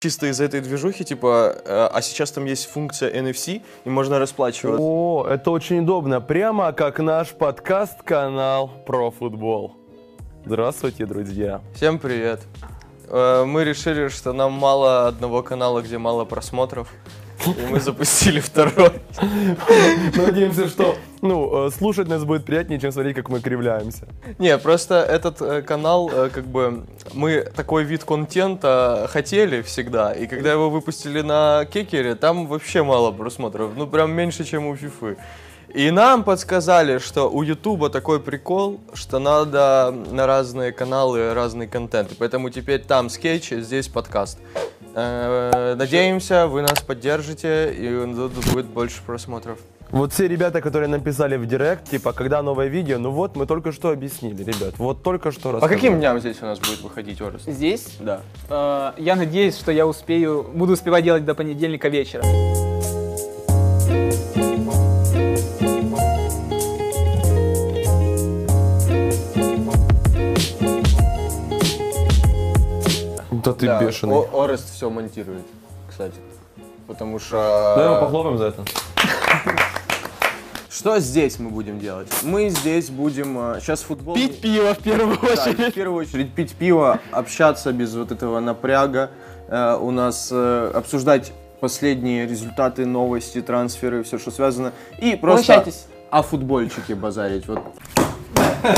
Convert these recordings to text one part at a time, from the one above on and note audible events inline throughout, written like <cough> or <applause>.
чисто из этой движухи, типа, э, а сейчас там есть функция NFC, и можно расплачиваться. О, это очень удобно. Прямо как наш подкаст-канал про футбол. Здравствуйте, друзья. Всем привет. Э, Мы решили, что нам мало одного канала, где мало просмотров, и мы запустили второй. <laughs> Надеемся, что ну, э, слушать нас будет приятнее, чем смотреть, как мы кривляемся. Не, просто этот э, канал, э, как бы, мы такой вид контента хотели всегда, и когда его выпустили на Кекере, там вообще мало просмотров, ну прям меньше, чем у Фифы. И нам подсказали, что у Ютуба такой прикол, что надо на разные каналы разный контент. Поэтому теперь там скетч, здесь подкаст. Э, Надеемся, вы нас поддержите, и будет больше просмотров. Вот все ребята, которые нам писали в директ, типа, когда новое видео, ну вот, мы только что объяснили, ребят, вот только что По рассказали. каким дням здесь у нас будет выходить Орес? Здесь Да. э, я надеюсь, что я успею, буду успевать делать до понедельника вечера. Да ты Да, бешеный. О- Орест все монтирует, кстати. Потому Давай его что... похлопаем за это. Что здесь мы будем делать? Мы здесь будем сейчас футбол... Пить пиво в первую Да, очередь. в первую очередь пить пиво, общаться без вот этого напряга. Э, у нас э, обсуждать последние результаты, новости, трансферы, все, что связано. И просто Угощайтесь. о футбольчике базарить. Вот. <laughs>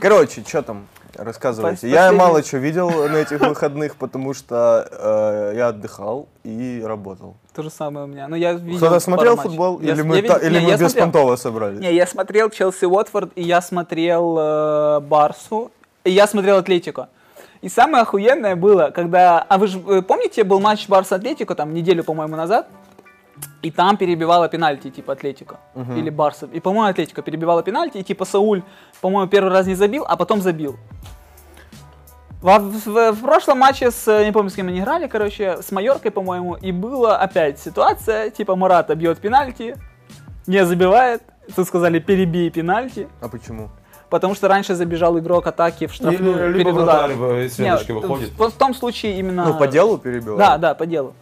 Короче, что там? Рассказывайте. Пос- Я последний- мало что видел на этих выходных, потому что э, я отдыхал и работал. То же самое у меня. Но я видел Кто-то смотрел футбол? Я или с- мы, я та- или не, мы я без смотрел. понтова собрались? Не, я смотрел Челси Уотфорд, и я смотрел э, Барсу, и я смотрел Атлетико. И самое охуенное было, когда... А вы же э, помните, был матч Барса-Атлетико, там, неделю, по-моему, назад? И там перебивала пенальти, типа, Атлетико. Или Барса. И, по-моему, Атлетико перебивала пенальти, и, типа, Сауль, по-моему, первый раз не забил, а потом забил. В, в- в прошлом матче с, не помню, с кем они играли, короче, с Майоркой, по-моему, и была опять ситуация, типа, Мурата бьет пенальти, не забивает, тут сказали, перебей пенальти, А почему? потому что раньше забежал игрок атаки в штрафную Или- либо перед ударом. вратарь в Не, сеточке выходит. В, в том случае именно... Ну, по делу перебил? Да, да, по делу.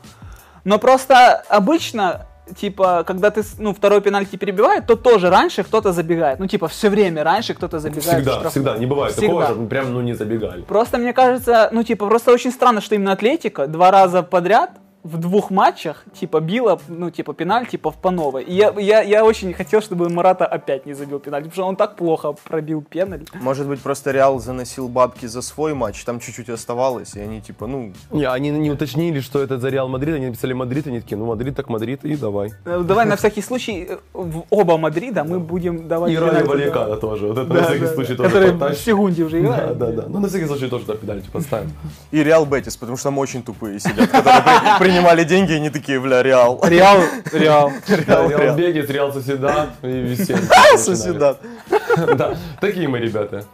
Но просто обычно, типа, когда ты, ну, второй пенальти перебивает, то тоже раньше кто-то забегает. Ну, типа, все время раньше кто-то забегает. Всегда, всегда, не бывает Всегда. такого, чтобы прям, ну, не забегали. Просто мне кажется, ну, типа, просто очень странно, что именно Атлетика два раза подряд в двух матчах, типа, было, ну, типа, пенальти типа, по новой. И я, я, я очень хотел, чтобы Мората опять не забил пенальти, потому что он так плохо пробил пенальти. Может быть, просто Реал заносил бабки за свой матч, там чуть-чуть оставалось, и они типа, ну, Не, они не уточнили, что это за Реал Мадрид, они написали Мадрид, они такие, ну, Мадрид так Мадрид, и давай. Э, Давай на всякий случай э, в оба Мадрида мы будем давать И пенальти. Вальекано тоже, вот это Да, на всякий да, случай да. тоже Который в. Сегунде уже Да, играет. да, да. Ну, на всякий случай тоже туда педальки поставим. и Реал Бетис, потому что там очень тупые сидят, которые принимали деньги, и они такие, бля, Реал. Реал, Реал. <laughs> Реал, Реал Реал. Бегет, Реал Соседат и Висенти. <laughs> Соседат. <laughs> Да, такие мы ребята.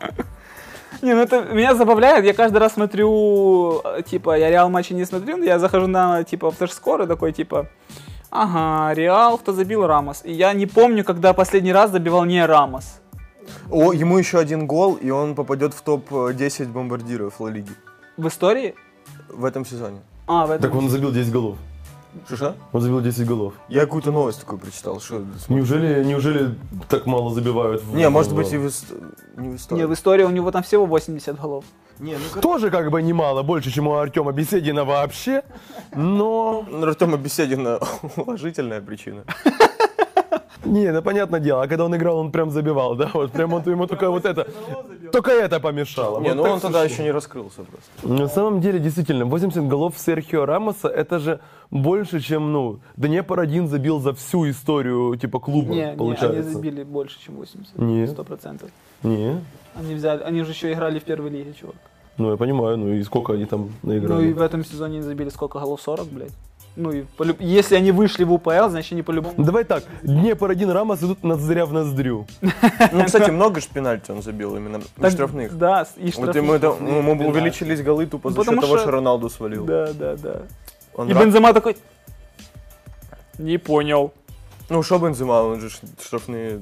Не, ну это меня забавляет, я каждый раз смотрю, э, типа, я Реал матчи не смотрю, но я захожу на, типа, флеш-скор и такой, типа, ага, Реал, кто забил Рамос. И я не помню, когда последний раз забивал не Рамос. О, ему еще один гол, и он попадет в топ-10 бомбардиров Ла Лиги В истории? в этом сезоне. А, в этом. Так он забил 10 голов. Что? Он забил 10 голов. Я какую-то новость такую прочитал, что... Неужели, неужели так мало забивают? в- Не, может быть, и в ист- не в истории. Не, в истории у него там всего 80 голов. Не, ну Тоже как бы немало, больше, чем у Артема Беседина вообще, но... Ну, Артема Беседина <laughs> уважительная причина. Не, ну понятное дело, а когда он играл, он прям забивал, да, вот прям он, ему только вот это, только это помешало. Не, ну он тогда еще не раскрылся просто. На самом деле, действительно, 80 голов Серхио Рамоса, это же больше, чем, ну, Днепр один забил за всю историю, типа, клуба, Не, не, получается. они забили больше, чем 80. Нет. Сто процентов. Не, Они взяли, они же еще играли в первой лиге, чувак. ну я понимаю, ну и сколько они там Ну наиграли. и в этом сезоне они забили сколько голов? 40, блядь. Ну и полю- если они вышли в УПЛ, значит они по-любому... Давай так, Днепр один Рамос идут ноздря в ноздрю. <laughs> Ну, кстати, много же пенальти он забил именно Так, штрафных. Да, и Вот штрафных. ему это, ну, ему увеличились голы тупо за счет того, что- Роналду свалил. Да, да, да. Он И ра- Бензема такой... Не понял. Ну, что Бензема, он же штрафные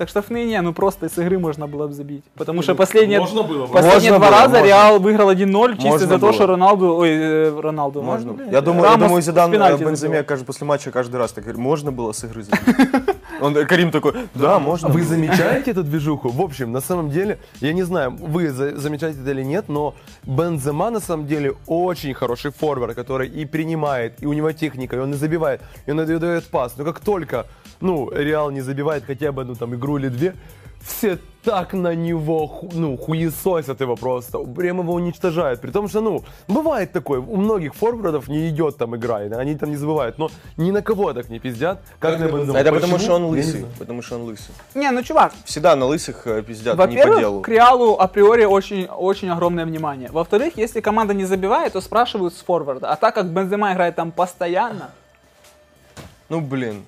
Так штрафные не, ну просто из игры можно было бы забить. Потому что последние, Можно было. последние Можно два было, раза можно. Реал выиграл 1-0 чисто Можно того, было. что Роналду, ой, э, Роналду, Можно. блин, Я думаю, я думаю, Зидан э, Бенземе каждый после матча каждый раз так говорит, можно было с игры забить? <laughs> Он, э, Карим такой, да, можно. Вы было». замечаете эту <laughs> движуху? В общем, на самом деле, я не знаю, вы за- замечаете это или нет, но Бензема на самом деле очень хороший форвард, который и принимает, и у него техника, и он и забивает, и он и дает пас. Но как только, ну, Реал не забивает хотя бы одну там игру или две, все так на него, ну, хуесосят его просто, прям его уничтожают. При том, что, ну, бывает такое, у многих форвардов не идет там игра, и они там не забывают, но ни на кого так не пиздят, как на Бензему. Это потому Почему? что он лысый. Потому что он лысый. Не, ну чувак, Всегда на лысых э, пиздят, не по Во-первых, делу. к Реалу априори очень, очень огромное внимание. Во-вторых, если команда не забивает, то спрашивают с форварда. А так как Бензема играет там постоянно, Ну, блин.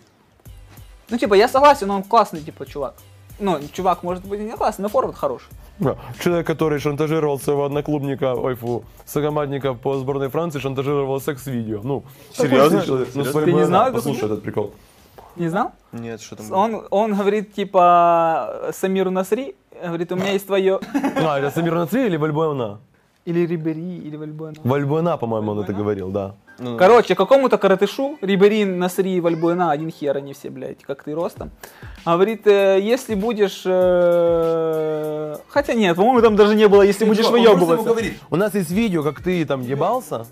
Ну типа я согласен, он классный типа чувак. Ну, чувак может быть и не классный, но форвард хороший. Человек, который шантажировал своего одноклубника, ой, фу, сокомандника по сборной Франции, шантажировал секс-видео. Ну, Серьезно? такой человек. Ну, Серьезно? Ты не ну, знал Послушай слушай? этот прикол. Не знал? Нет, что там было? Он, он говорит типа Самиру Насри, говорит, у меня есть твое... <laughs> А, это Самир Нацри или Вальбуэна? Или Рибери, или Вальбуэна. Вальбуэна, по-моему, он это говорил, да. Ну, Короче, какому-то коротышу, Рибери, Насри, Вальбуэна, один хер, они все, блядь, как ты ростом. Говорит, э, если будешь... э, Хотя нет, по-моему, там даже не было, если будешь выебываться. У нас есть видео, как ты там ебался,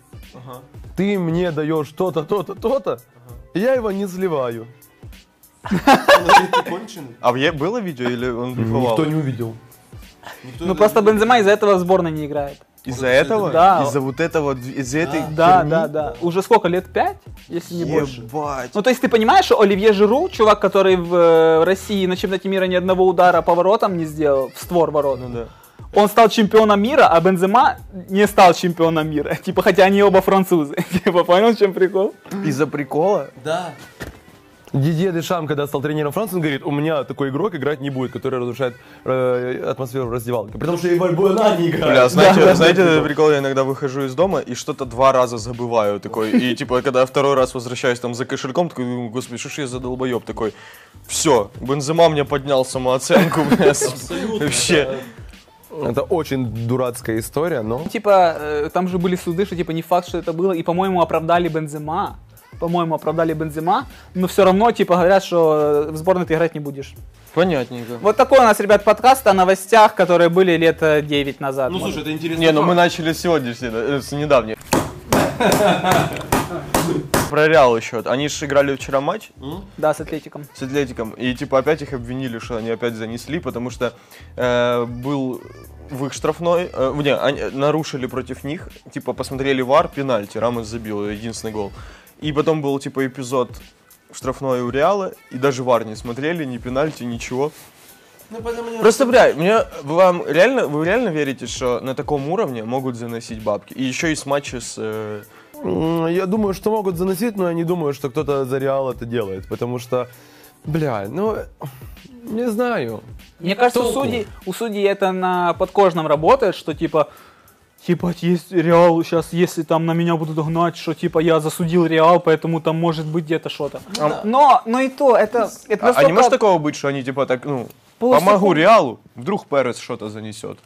ты мне даешь то-то, то-то, то-то, и я его не сливаю. А е- было видео или он блефовал? Никто не увидел. Ну просто Бензема из-за этого в сборной не играет. Из-за этого? Да. Из-за вот этого, из-за этой Да, херни? да, да. Уже сколько, лет пять, если не больше? Ебать. Ну, то есть ты понимаешь, что Оливье Жиру, чувак, который в э, России на чемпионате мира ни одного удара по воротам не сделал, в створ ворот, Ну да. он стал чемпионом мира, а Бензема не стал чемпионом мира. <laughs> Типа, хотя они оба французы. <laughs> Типа, понял, в чем прикол? Из-за прикола? Да. Дидье Дешам, когда стал тренером Франции, он говорит, у меня такой игрок играть не будет, который разрушает э, атмосферу в раздевалке. Потому что и Вальбуэна не играет. Бля, знаете, да, знаете да. прикол, я иногда выхожу из дома и что-то два раза забываю такой. И типа, когда я второй раз возвращаюсь там за кошельком, такой, думаю, господи, что ж я за долбоеб такой. Все, Бензема мне поднял самооценку, <laughs> бля, вообще. Это очень дурацкая история, но... Типа, э, там же были суды, что типа не факт, что это было, и, по-моему, оправдали Бензема. По-моему, оправдали Бензема, но все равно, типа, говорят, что э, в сборной ты играть не будешь. Понятненько. Вот такой у нас, ребят, подкаст о новостях, которые были лет э, 9 назад. может. это интересно. Не, ну мы начали с сегодняшней, э, с недавней. <laughs> Про Реал еще. Они же играли вчера матч Да, с Атлетиком. с Атлетиком, и типа опять их обвинили, что они опять занесли, потому что э, был в их штрафной, э, не, они нарушили против них, типа посмотрели вар, пенальти, Рамос забил единственный гол. И потом был типа эпизод штрафной у Реала, и даже вар не смотрели, ни пенальти, ничего. Просто, бля, мне, вам реально, вы реально верите, что на таком уровне могут заносить бабки? И еще и с матча с... э, Я думаю, что могут заносить, но я не думаю, что кто-то за Реал это делает, потому что, бля, ну, не знаю. Мне кажется, у судей, у судей это на подкожном работает, что типа, типа, есть Реал, сейчас, если там на меня будут гнать, что типа я засудил Реал, поэтому там может быть где-то что-то. Но, но и то, это, это А, а не настолько может такого быть, что они типа так, ну, Полусекунды. помогу Реалу, вдруг Перес что-то занесет?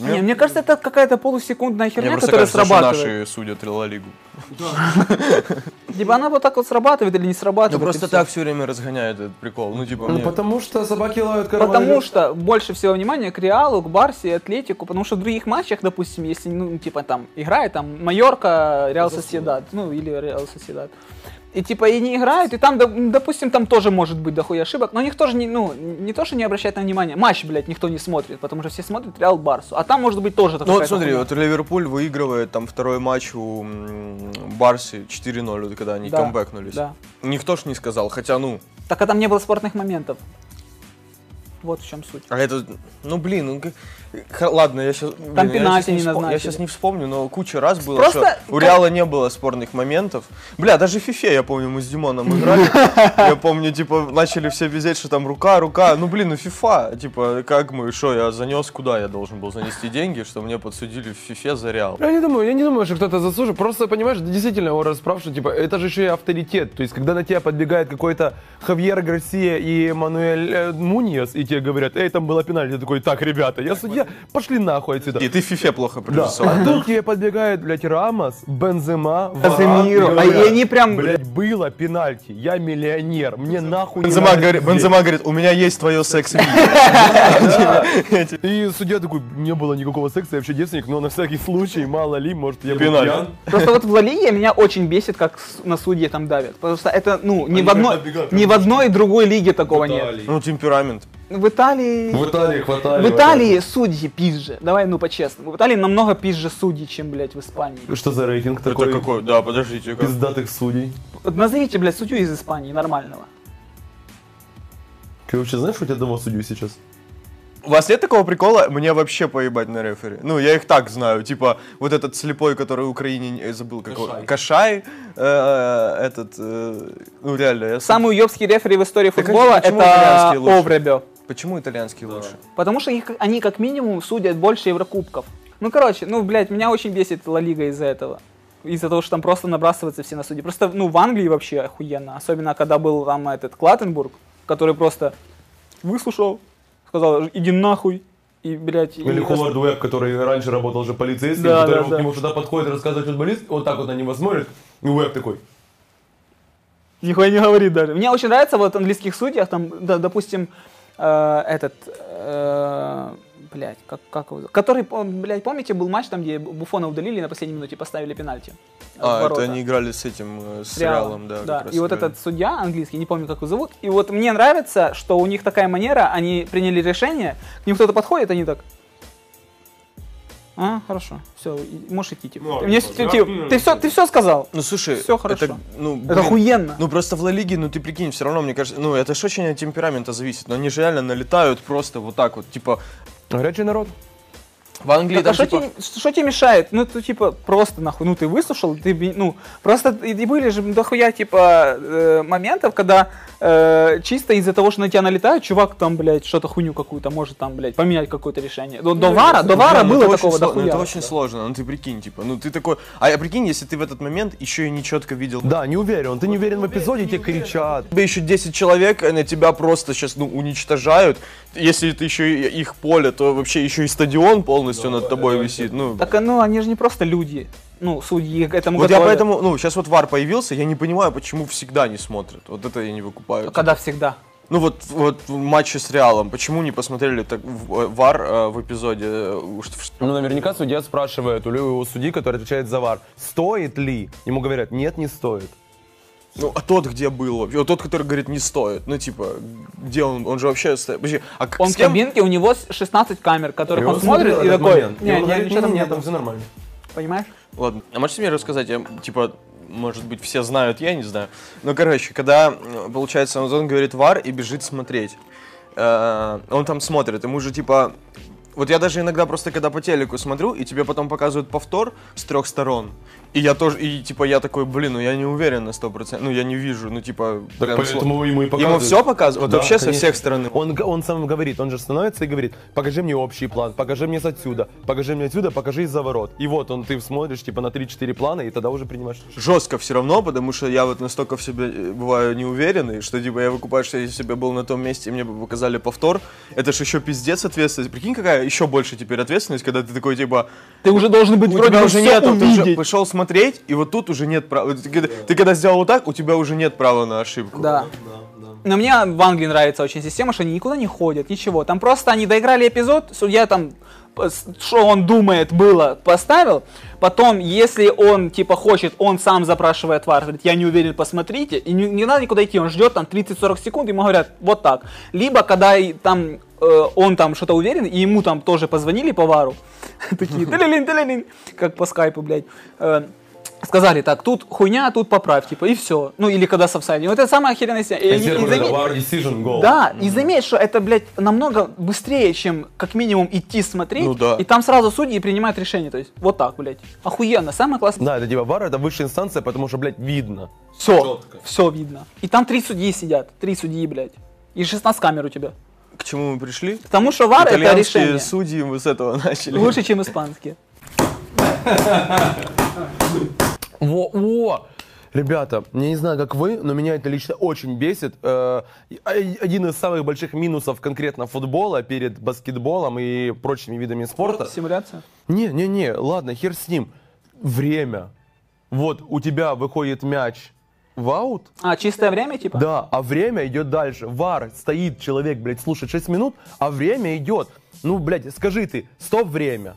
Не, мне кажется, это какая-то полусекундная Мне херня, просто которая кажется, что срабатывает. наши судят Ла Лигу. <laughs> Типа она вот так вот срабатывает или не срабатывает. Ну просто так все время разгоняет этот прикол. Ну типа Ну, мне... потому что собаки лают корова. Потому что больше всего внимания к Реалу, к Барсе и Атлетику, потому что в других матчах, допустим, если, ну, типа, там, играет, там, Майорка, Реал Соседат, ну, или Реал Соседат, и, типа, и не играют, и там, доп- допустим, там тоже может быть дохуя ошибок, но никто же не, ну, не то, что не обращает на внимание, матч, блядь, никто не смотрит, потому что все смотрят Реал Барсу, а там может быть тоже Ну такая вот смотри, вот Ливерпуль выигрывает там второй матч у Барси 4-0, вот когда они Да, камбэкнулись. Да. Никто ж не сказал, хотя ну, Так а там не было спортных моментов. Вот в чем суть. а это, ну блин, ну Ладно, я сейчас... Там пенальти не Я назначили. сейчас не вспомню, но куча раз было, Просто что у Реала не было спорных моментов. Бля, даже в Фифе, я помню, мы с Димоном играли. <laughs> Я помню, типа, начали все визеть, что там рука, рука. Ну, блин, ну Фифа. Типа, как мы, что, я занес, куда я должен был занести деньги, что мне подсудили в Фифе за Реал. Я не думаю, я не думаю, что кто-то заслужит. Просто, понимаешь, действительно его расправ, что, типа, это же еще и авторитет. То есть, когда на тебя подбегает какой-то Хавьер Гарсия и Мануэль э, Муньес, и тебе говорят, эй, там было пенальти, ты такой, так, ребята, я судья, пошли нахуй отсюда. И ты Фифе плохо Да. прорисовал. А тут тебе подбегает, блядь, Рамос, Бензема, Каземиро. А и они прям- Блядь, было пенальти, я миллионер, мне нахуй не Бензема говорит, здесь». Бензема говорит, у меня есть твое секс И судья такой, не было никакого секса, я вообще девственник, но на всякий случай, мало ли, может, я пьян. Просто вот в Ла Лиге меня очень бесит, как на судьи там давят. Потому что это, ну, ни в одной, ни в одной другой лиге такого нет. Ну, темперамент. В Италии... В Италии хватали. В Италии судьи пизже. Давай, ну, по-честному. В Италии намного пизже судьи, чем, блядь, в Испании. Что за рейтинг Это такой? какой? Да, подождите. как? Пиздатых судей. Назовите, блядь, судью из Испании нормального. Ты вообще знаешь, что у тебя дома судью сейчас? У вас нет такого прикола? Мне вообще поебать на рефери. Ну, я их так знаю. Типа, вот этот слепой, который в Украине, не- я забыл, как его. Кашай. Кашай. э, этот, э, ну, реально, я... сам- Самый уебский рефери в истории Так а футбола почему итальянские итальянский лучше? Потому что их, они как минимум судят больше Еврокубков. Ну, короче, ну, блядь, меня очень бесит Ла Лига из-за этого. Из-за того, что там просто набрасываются все на судьи. Просто, ну, в Англии вообще охуенно. Особенно, когда был там этот Клаттенбург, который просто выслушал, сказал, иди нахуй. И, блядь, и Или рас- Ховард Уэбб, который раньше работал уже полицейским, Да, который да, да. к нему сюда подходит, рассказывает футболист, вот так вот на него смотрит, и Уэбб такой, Нихуя не говорит даже. Мне очень нравится вот в английских судьях, там, да, допустим, э, этот, э, блядь, как, как его, который, блядь, помните, был матч там, где Буфона удалили и на последней минуте поставили пенальти? А, это они играли с этим, э, с Реалом, да. да. И вот играли. этот судья английский, не помню, как его зовут, и вот мне нравится, что у них такая манера, они приняли решение, к ним кто-то подходит, они так... А, хорошо, все, можешь идти. Типа. Ну, Ты мне- типа, типа, ты все, ты все сказал. Ну, слушай, Всё хорошо. это, ну, Это блин, охуенно. Ну просто в Ла Лиге, ну ты прикинь, все равно, мне кажется, ну это ж очень от темперамента зависит, но они же реально налетают просто вот так вот, типа, горячий народ. В Англии Так, а там, что типа, тебе, что тебе мешает? Ну, ты, типа, просто, нахуй, ну, ты выслушал, ты, ну, просто, и, и были же дохуя, типа, э, моментов, когда э, чисто из-за того, что на тебя налетают, чувак там, блядь, что-то хуйню какую-то может там, блядь, поменять какое-то решение. До, до вара, до вара ну было такого сло- ну, дохуя. это очень сложно, ну ты прикинь, типа, ну ты такой, а я прикинь, если ты в этот момент еще и не четко видел Да, не уверен, ты не уверен в эпизоде, тебе кричат. тебе еще 10 человек, на тебя просто сейчас ну, уничтожают. Если это еще и их поле, то вообще еще и стадион полностью над тобой висит. Ну, Так, а, ну, они же не просто люди, ну, судьи к этому вот я готовы. поэтому, ну, сейчас вот ВАР появился, я не понимаю, почему всегда не смотрят. Вот это я не выкупаю. Когда всегда. Ну вот, вот в матче с Реалом, почему не посмотрели так в- э, ВАР э, в эпизоде? э, Ну, наверняка судья спрашивает у любого судьи, который отвечает за вар, стоит ли? Ему говорят, нет, не стоит. Ну, а тот где был вообще? Вот тот, который говорит, не стоит. Ну, типа, где он? Он же вообще... стоит. Подожди, а Он с в кабинке, у него с- 16 камер, которых И он он смотрит и такой, момент. И не, он не, говорит, ничего там «Не-не-не, нет, там все нормально. понимаешь? Ладно, а можете мне рассказать, я, типа, может быть, все знают, я не знаю. Ну, короче, когда, э, получается, он говорит вар и бежит смотреть. Э, Он там смотрит, ему же, типа... Вот я даже иногда просто, когда по телеку смотрю, и тебе потом показывают повтор с трех сторон, и я тоже, и типа я такой, блин, ну я не уверен на 100%, ну я не вижу, ну типа... Так прям поэтому сло- ему и Ему показывают. все показывают? Вот Да, вообще со конечно. всех сторон. Он, он сам говорит, он же становится и говорит, покажи мне общий план, покажи мне с отсюда, покажи мне отсюда, покажи из-за ворот. И вот он, ты смотришь типа на 3-4 плана, и тогда уже принимаешь решение. жестко все равно, потому что я вот настолько в себе э, бываю неуверенный, что типа я выкупаю, что если бы я был на том месте и мне бы показали повтор, это ж еще пиздец ответственность. Прикинь, какая еще больше теперь ответственность, когда ты такой типа, Ты уже должен быть вроде бы уже нет, ты уже пошел смотреть, и вот тут уже нет права. Ты, когда- ты когда сделал вот так, у тебя уже нет права на ошибку. Да. Но мне в Англии нравится очень система, что они никуда не ходят, ничего. Там просто они доиграли эпизод, судья там, что он думает было, поставил. Потом, если он, типа, хочет, он сам запрашивает вар, говорит, я не уверен, посмотрите. И не, не надо никуда идти, он ждет там 30-40 секунд, ему говорят, вот так. Либо, когда там э, он там что-то уверен, и ему там тоже позвонили по вару, <laughs> такие, как по скайпу, блядь. Сказали, так, тут хуйня, тут поправь, типа, и все. Ну, или когда с офсайдом. Вот это самая охеренная система. И, И и- заметь- это war decision goal. да, и заметь, что это, блядь, намного быстрее, чем как минимум идти смотреть. Ну да. И там сразу судьи принимают решение. То есть, вот так, блядь. Охуенно, самое классное. Да, это типа вар, это высшая инстанция, потому что, блядь, видно. Все, все видно. И там три судьи сидят, три судьи, блядь. И 16 камер у тебя. К чему мы пришли? Потому что вар это решение. судьи мы с этого начали. Лучше, чем испанские. <laughs> Во, во! Ребята, я не знаю, как вы, но меня это лично очень бесит. Э, а- Один из самых больших минусов конкретно футбола перед баскетболом и прочими видами спорта. Симуляция. Не-не-не, ладно, хер с ним. Время. Вот у тебя выходит мяч в аут, А, чистое время, типа? да, а время идет дальше. Вар стоит человек, блядь, слушает 6 минут, а время идет. Ну, блядь, скажи ты, стоп время.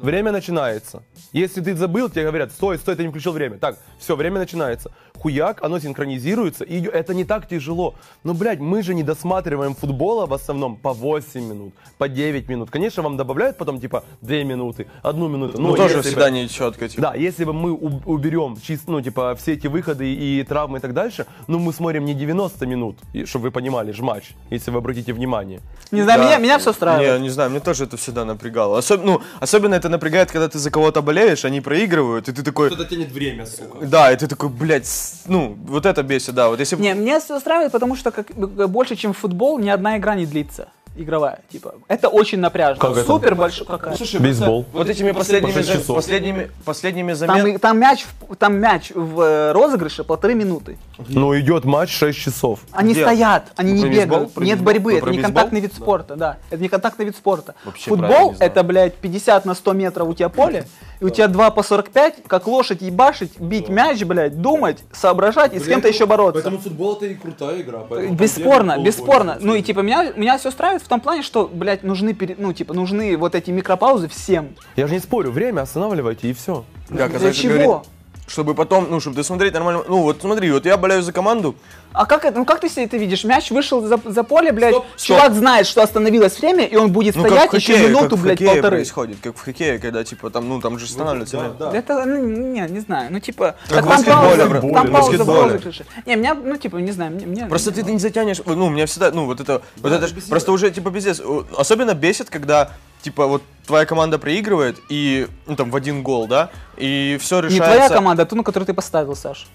Время начинается. Если ты забыл, тебе говорят, стой, стой, ты не включил время. Так, все, время начинается. Хуяк, оно синхронизируется, и это не так тяжело. Но, блядь, мы же не досматриваем футбола в основном по 8 минут, по 9 минут. Конечно, вам добавляют потом, типа, 2 минуты, 1 минуту. Ну, тоже если бы- всегда не четко. Типа. да, если бы мы уберем чисто, ну, типа, все эти выходы и травмы и так дальше, ну, мы смотрим не 90 минут, чтобы вы понимали, ж матч, если вы обратите внимание. Не знаю, Да. меня, меня все устраивает. Не, не знаю, мне тоже это всегда напрягало. Особ- ну, особенно это напрягает, когда ты за кого-то болеешь, они проигрывают, и ты такой... тянет время, сука. Да, и ты такой, блядь, с- ну, вот это бесит, да. Вот если Не, меня всё устраивает, потому что как, больше, чем футбол, ни одна игра не длится. Игровая, типа. Это очень напряжно. Как? Супер большой какая. Бейсбол. Вот этими последними, за- последними, последними Там, замен... и- там, мяч, в- там мяч в э, розыгрыше полторы минуты. Ну, идет матч 6 часов. Они Где? стоят, они не про бейсбол? бегают. Про Нет бейсбол? борьбы, Вы это про не бейсбол? контактный вид спорта, да. Это не контактный вид спорта. Вообще Футбол это, блядь, 50 на 100 метров у тебя поле, и у тебя 2 по 45, как лошадь ебашить, бить мяч, блядь, думать, соображать и с кем-то еще бороться. футбол это и крутая игра. Бесспорно, бесспорно. Ну и типа меня, меня все устраивает в том плане, что, блядь, нужны, пере- ну типа нужны вот эти микропаузы всем. Я же не спорю, время останавливайте и все. Как, а Для чего? говорит, Чтобы потом, ну, чтобы досмотреть нормально. Ну, вот смотри, вот я болею за команду, А как это, ну как ты себе это видишь? Мяч вышел за, за поле, блядь, Стоп, чувак знает, что остановилось время, и он будет ну, стоять как в еще хоккее, минуту, как в блядь, хоккее полторы. происходит, как в хоккее, когда, типа, там, ну, там же останавливается. время. Это, ну, не, не знаю, ну типа, Как так в там пауза, бро. там В пауза в розыгрыше. Не, меня, ну типа, не знаю, мне, мне- Просто ты не затянешь, ну, у меня всегда, ну, вот это, вот это, просто уже, типа, пиздец. Особенно бесит, когда, типа, вот твоя команда проигрывает, и, ну, там, в один гол, да, и все не решается. твоя команда, а ту, на которую ты поставил, Саш.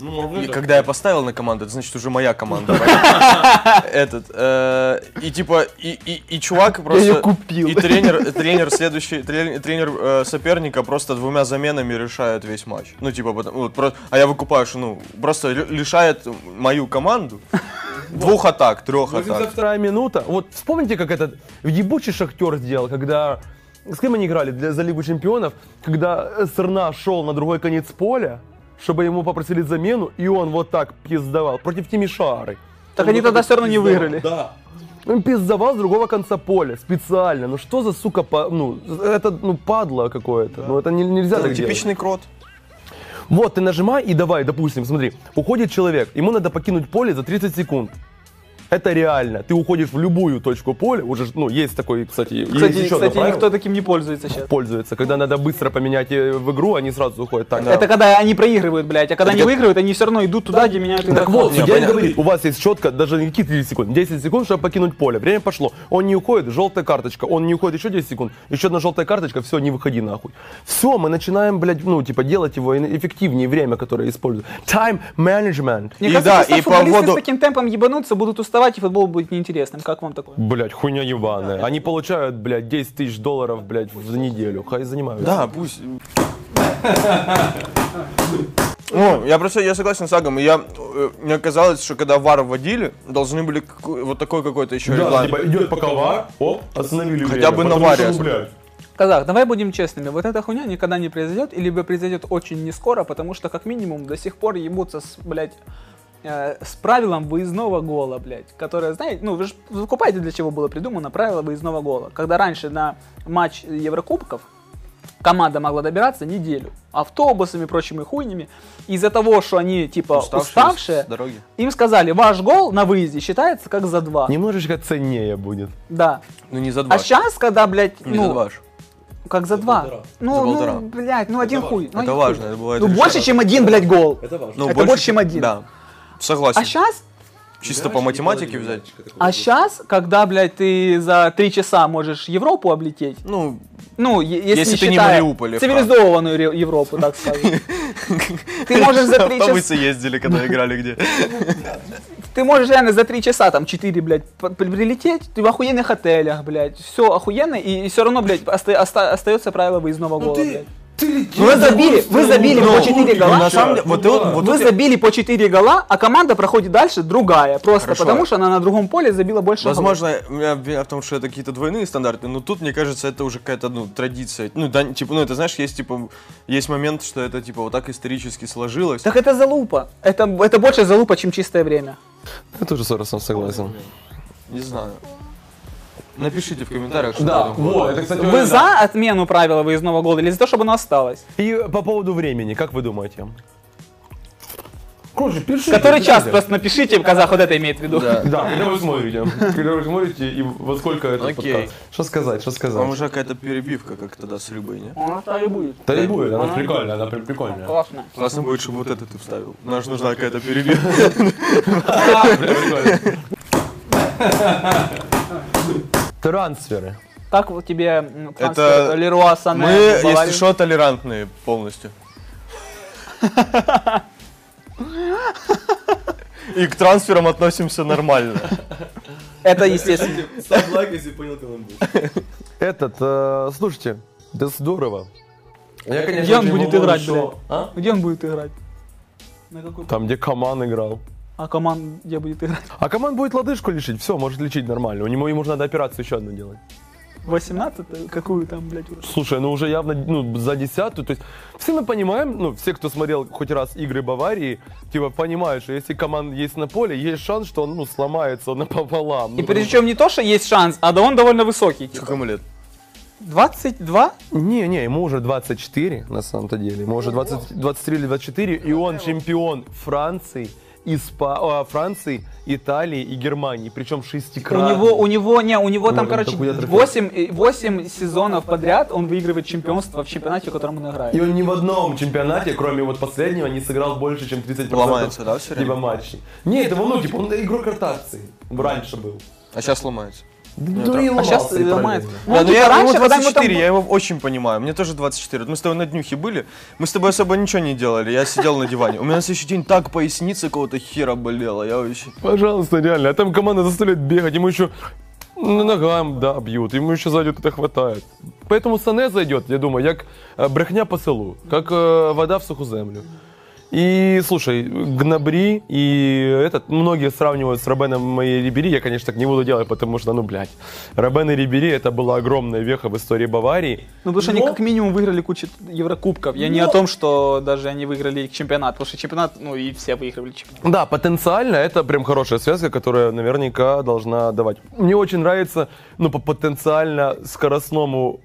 И когда я поставил на команду, это значит уже моя команда. <laughs> Этот. э, И типа, и- и и чувак просто... купил. И тренер, тренер следующий, трен- тренер э, соперника просто двумя заменами решает весь матч. Ну, типа, потом- вот а я выкупаю, что, ну, просто лишает мою команду двух атак, трех атак. вторая минута. Вот вспомните, как этот ебучий шахтер сделал, когда... С кем они играли для, за Лигу Чемпионов? Когда Сырна шел на другой конец поля, чтобы ему попросили замену, и он вот так пиздовал против Тимишары. Так они тогда все равно не выиграли. Да. Он пиздовал с другого конца поля, специально. Ну что за сука, по- ну, это, ну, падла какое-то. Ну, это не- нельзя так делать. Типичный крот. Вот, ты нажимай и давай, допустим, смотри, уходит человек, ему надо покинуть поле за 30 секунд. Это реально. Ты уходишь в любую точку поля, уже, ну, есть такой, кстати, есть Кстати, еще одно кстати никто таким не пользуется сейчас. пользуется. Когда надо быстро поменять э, в игру, они сразу уходят. Так, Это когда они проигрывают, блядь, а когда они как- выигрывают, они все равно идут туда, где меняют Так вот, Не, судья не понятно. говорит, у вас есть четко, даже не какие 30 секунд, 10 секунд, чтобы покинуть поле. Время пошло. Он не уходит, желтая карточка. Он не уходит еще 10 секунд, еще одна желтая карточка, все, не выходи нахуй. Все, мы начинаем, блядь, ну, типа, делать его эффективнее время, которое используют. Time management. Мне И кажется, да, и по поводу- с таким темпом ебанутся, будут уставать, и футбол будет неинтересным. Как вам такое? Блять, хуйня ебаная. Они получают, блядь, 10 тысяч долларов, блядь, в неделю. Хай занимаются. Да, пусть. Ну, я просто, я согласен с Агом, и я, э, мне казалось, что когда вар вводили, должны были вот такой какой-то еще Да, регламент. типа идет пока вар, оп, остановили Хотя время, бы на варе что, ну, Казах, давай будем честными, вот эта хуйня никогда не произойдет, или либо произойдет очень не скоро, потому что как минимум до сих пор ебутся с, блядь, э, с правилом выездного гола, блядь, которое, знаете, ну вы же закупаете, для чего было придумано правило выездного гола. Когда раньше на матч Еврокубков команда могла добираться неделю автобусами, прочими хуйнями, из-за того, что они типа уставшие, с дороги. им сказали, ваш гол на выезде считается как за два. Немножечко ценнее будет. Да. Ну не за два. А сейчас, когда, блядь, Не за ну, два ж. Как за два? Ну, За ну, полтора. блядь, ну один хуй. ну, Это один важно, хуй. это бывает Ну, решаемо. больше, чем один, блядь, гол. Это важно. Ну, Это больше, чем один. Да, согласен. А сейчас, Чисто по математике взять. а сейчас, когда, блядь, ты за три часа можешь Европу облететь, Ну, ну, если, Если не ты не Мариуполь, цивилизованную Ре- Европу, так скажем. <laughs> Ты можешь за три часа, автобусы ездили, когда играли где. ты можешь реально за три часа, там, четыре, блядь, прилететь, ты в охуенных отелях, блядь, все охуенно, и, все равно, блядь, оста- оста- остается правило выездного гола, блядь. Ты Вы забили, вы забили по 4 гола. на самом деле, вот, вот, вот вы забили по 4 гола, а команда проходит дальше другая. Просто Хорошо. потому, что она на другом поле забила больше голов. Возможно, у меня обвиняют в том, что это какие-то двойные стандарты, но тут, мне кажется, это уже какая-то, ну, традиция. Ну, да, типа, ну, это, знаешь, есть, типа, есть момент, что это, типа, вот так исторически сложилось. Так это залупа. Это, это больше залупа, чем чистое время. Я тоже с Оросом согласен. Не знаю. Напишите в комментариях, что Да, вот, поводу. это, кстати, Вы да. за отмену правила выездного гола или за то, чтобы оно осталось? И по поводу времени, как вы думаете? Короче, пишите. Который час просто напишите, казах вот это имеет в виду. Да. Да, когда вы смотрите. Когда вы смотрите и во сколько это Окей. подкаст. Что сказать, что Там сказать? уже какая-то перебивка, как тогда с рыбой, не? Оно так и будет. Да и будет, она прикольная, она прям прикольная. Классно. Классно будет, чтобы вот это ты вставил. Нам же нужна какая-то перебивка. <laughs> Прям прикольно. <laughs> Трансферы. Как вот тебе трансфер Это Леруа Сане Мы, если что, толерантные полностью. И к трансферам относимся нормально. Это естественно. Ставь лайк, если понял, будет. Этот, э, слушайте, да здорово. Я, Где он очень будет играть, А? Где он будет играть? На какой? Там, где Коман играл. А команд где будет играть? А Коман будет лодыжку лечить, все, может лечить нормально. У него ему же надо операцию еще одну делать. 18 Какую там, блядь, уже? Слушай, ну уже явно ну, за десятую. То есть все мы понимаем, ну, все, кто смотрел хоть раз игры Баварии, типа понимают, что если команда есть на поле, есть шанс, что он ну, сломается напополам. И Ну, причем не то, что есть шанс, а да он довольно высокий. типа. Сколько ему лет? 22? Не, не, ему уже 24 на самом-то деле. Ему уже 20, 23 или 24, и он чемпион Франции, Испа... а, Франции, Италии и Германии, причем У шестикратный. него, у него, не, у него Ну, там, короче, такой отрыв. 8, 8 сезонов подряд он выигрывает чемпионство в чемпионате, в котором он играет. И он ни в одном чемпионате, кроме вот последнего, не сыграл больше, чем 30% Ломается, да, всё время? типа матчей. Не, это ну, типа, он игрок ротации. Раньше был. А сейчас ломается. Ну, и А сейчас параллельно. Ну, Да, ну типа, я, ему раньше, ему там 24, был- я его очень понимаю. Мне тоже 24. Вот Мы с тобой на днюхе были, мы с тобой особо ничего не делали. Я сидел на диване. У меня на следующий день так поясница какого-то хера болела. Я вообще... Пожалуйста, реально. А там команда заставляет бегать, ему еще на ногам, да, бьют, ему еще сзади вот это хватает. Поэтому Сане зайдет, я думаю, як е, брехня по селу, как э, вода в сухую землю. И, слушай, Гнабри и этот, многие сравнивают с Робеном и Рибери, я, конечно, так не буду делать, потому что, ну, блядь, Робен и Рибери это была огромная веха в истории Баварии. Ну, потому что они как минимум выиграли кучу Еврокубков. Я не о том, что даже они выиграли чемпионат, потому что чемпионат, ну и все выигрывали чемпионат. Да, потенциально это прям хорошая связка, которая наверняка должна давать. Мне очень нравится, ну, по потенциально скоростному,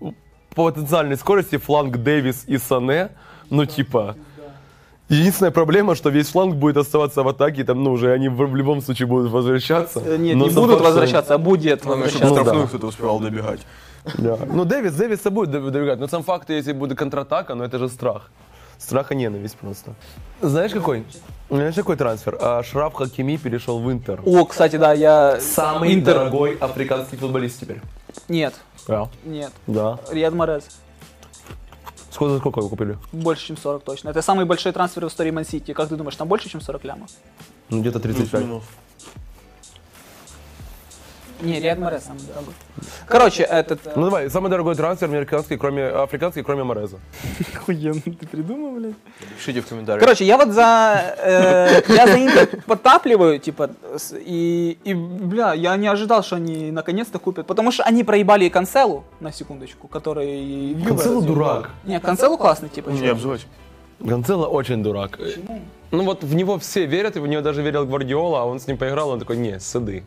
по потенциальной скорости фланг Дэвис и Сане, ну, типа... Единственная проблема, что весь фланг будет оставаться в атаке, там, ну, уже они в, в любом случае будут возвращаться. Э, Нет, Но не будут факт, возвращаться, а будет чтобы возвращаться. Ну, штрафную да. кто-то успевал добегать. Да. Ну, Дэвис, Дэвиса будет доб- добегать, но сам факт, если будет контратака, ну, это же страх. Страх и ненависть просто. Знаешь, какой? Знаешь, какой трансфер? А, Шраф Хакими перешел в Интер. О, кстати, да, я... Самый Интер- дорогой африканский футболист теперь. Нет, Да. нет. Да. Риад Морез. Сколько, за сколько его купили? Больше, чем 40 точно. Это самый большой трансфер в истории Ман-Сити. Как ты думаешь, там больше, чем 40 лямов? Ну, где-то 35. Плюс-минус. Не, Риад Морез самый дорогой. Короче, этот... Ну давай, самый дорогой трансфер американский, кроме африканский, кроме Мореза. Охуенно, ты придумал, блядь? Пишите в комментариях. Короче, я вот за... э, я за Интер подтапливаю, типа, с- и, и, бля, я не ожидал, что они наконец-то купят. Потому что они проебали и Канцелу, на секундочку, который... Канцело развивал. дурак. Не, Канцелу классный, типа. Не чувак. обзывать. Гонцело очень дурак. Ну вот в него все верят, и в него даже верил Гвардиола, а он с ним поиграл, он такой, не, сиди.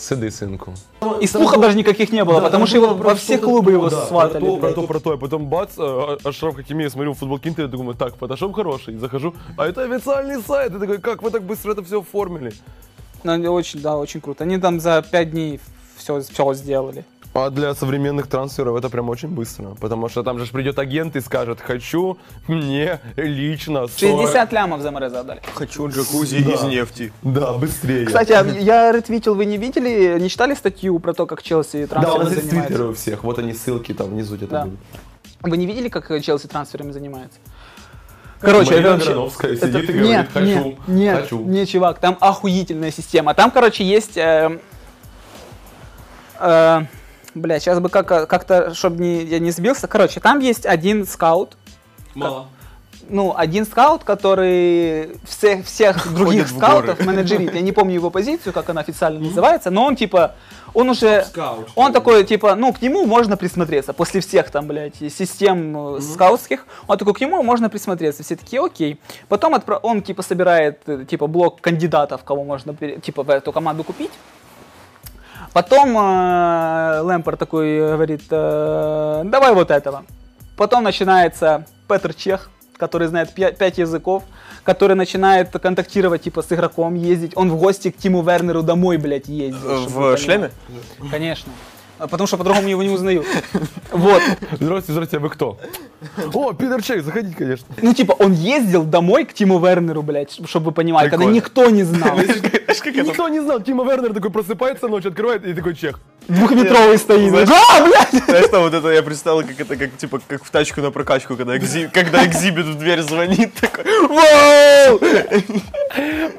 Сиди, сынку. И слухов даже никаких не было, потому что его во все клубы его сватали. Про то, про то, про то. И потом бац, а- Ашраф Хакими, я смотрю футболки интернет, думаю, так, фотошоп хороший. Захожу, а это официальный сайт. И такой, как вы так быстро это все оформили? Ну, они очень, да, очень круто. Они там за 5 дней все, все сделали. А для современных трансферов это прям очень быстро. Потому что там же придет агент и скажет, хочу мне лично 40». 60 лямов за Мореза отдали. Хочу джакузи из нефти. Да, быстрее. Кстати, а я ретвитил, вы не видели, не читали статью про то, как Челси да, у трансферами нас есть занимается? твиттеры у всех. Вот они ссылки там внизу где-то Да. будут. Вы не видели, как Челси трансферами занимается? Короче, Марина это вообще... Грановская это- сидит и говорит, нет, «Хочу, нет, нет, хочу». нет, чувак, там охуительная система. Там, короче, есть... Э, э, бля, сейчас бы как, как-то, чтобы не, я не сбился. Короче, там есть один скаут, Мало. ну, один скаут, который всех, всех <laughs> других в скаутов менеджерит. Я не помню его позицию, как она официально называется, но он типа, он уже, Скаут. он такой типа, ну, к нему можно присмотреться после всех там, блядь, систем э, скаутских. Он такой, к нему можно присмотреться. Все такие, окей. Потом отпра- он типа собирает э, типа блок кандидатов, кого можно пере- типа в эту команду купить. Потом э, Лэмпер такой говорит, э, давай вот этого. Потом начинается Петр Чех, который знает пя- пять языков, который начинает контактировать типа с игроком, ездить. Он в гости к Тиму Вернеру домой, блядь, ездит. Э, В шлеме? Конечно. А Потому что по-другому его не узнают. <laughs> Вот. Здравствуйте, здравствуйте, а вы кто? О, Питер Чек, заходите, конечно. Ну, типа, он ездил домой к Тиму Вернеру, блядь, чтобы вы понимали, когда Прикольно. никто не знал. <laughs> Никто не знал, Тима Вернер такой просыпается ночью, открывает и такой чех. Двухметровый стоит. Знаешь- Да, блядь! Знаешь, там вот это я представил, как это, как типа, как в тачку на прокачку, когда, когда экзибит в дверь звонит, такой, вау!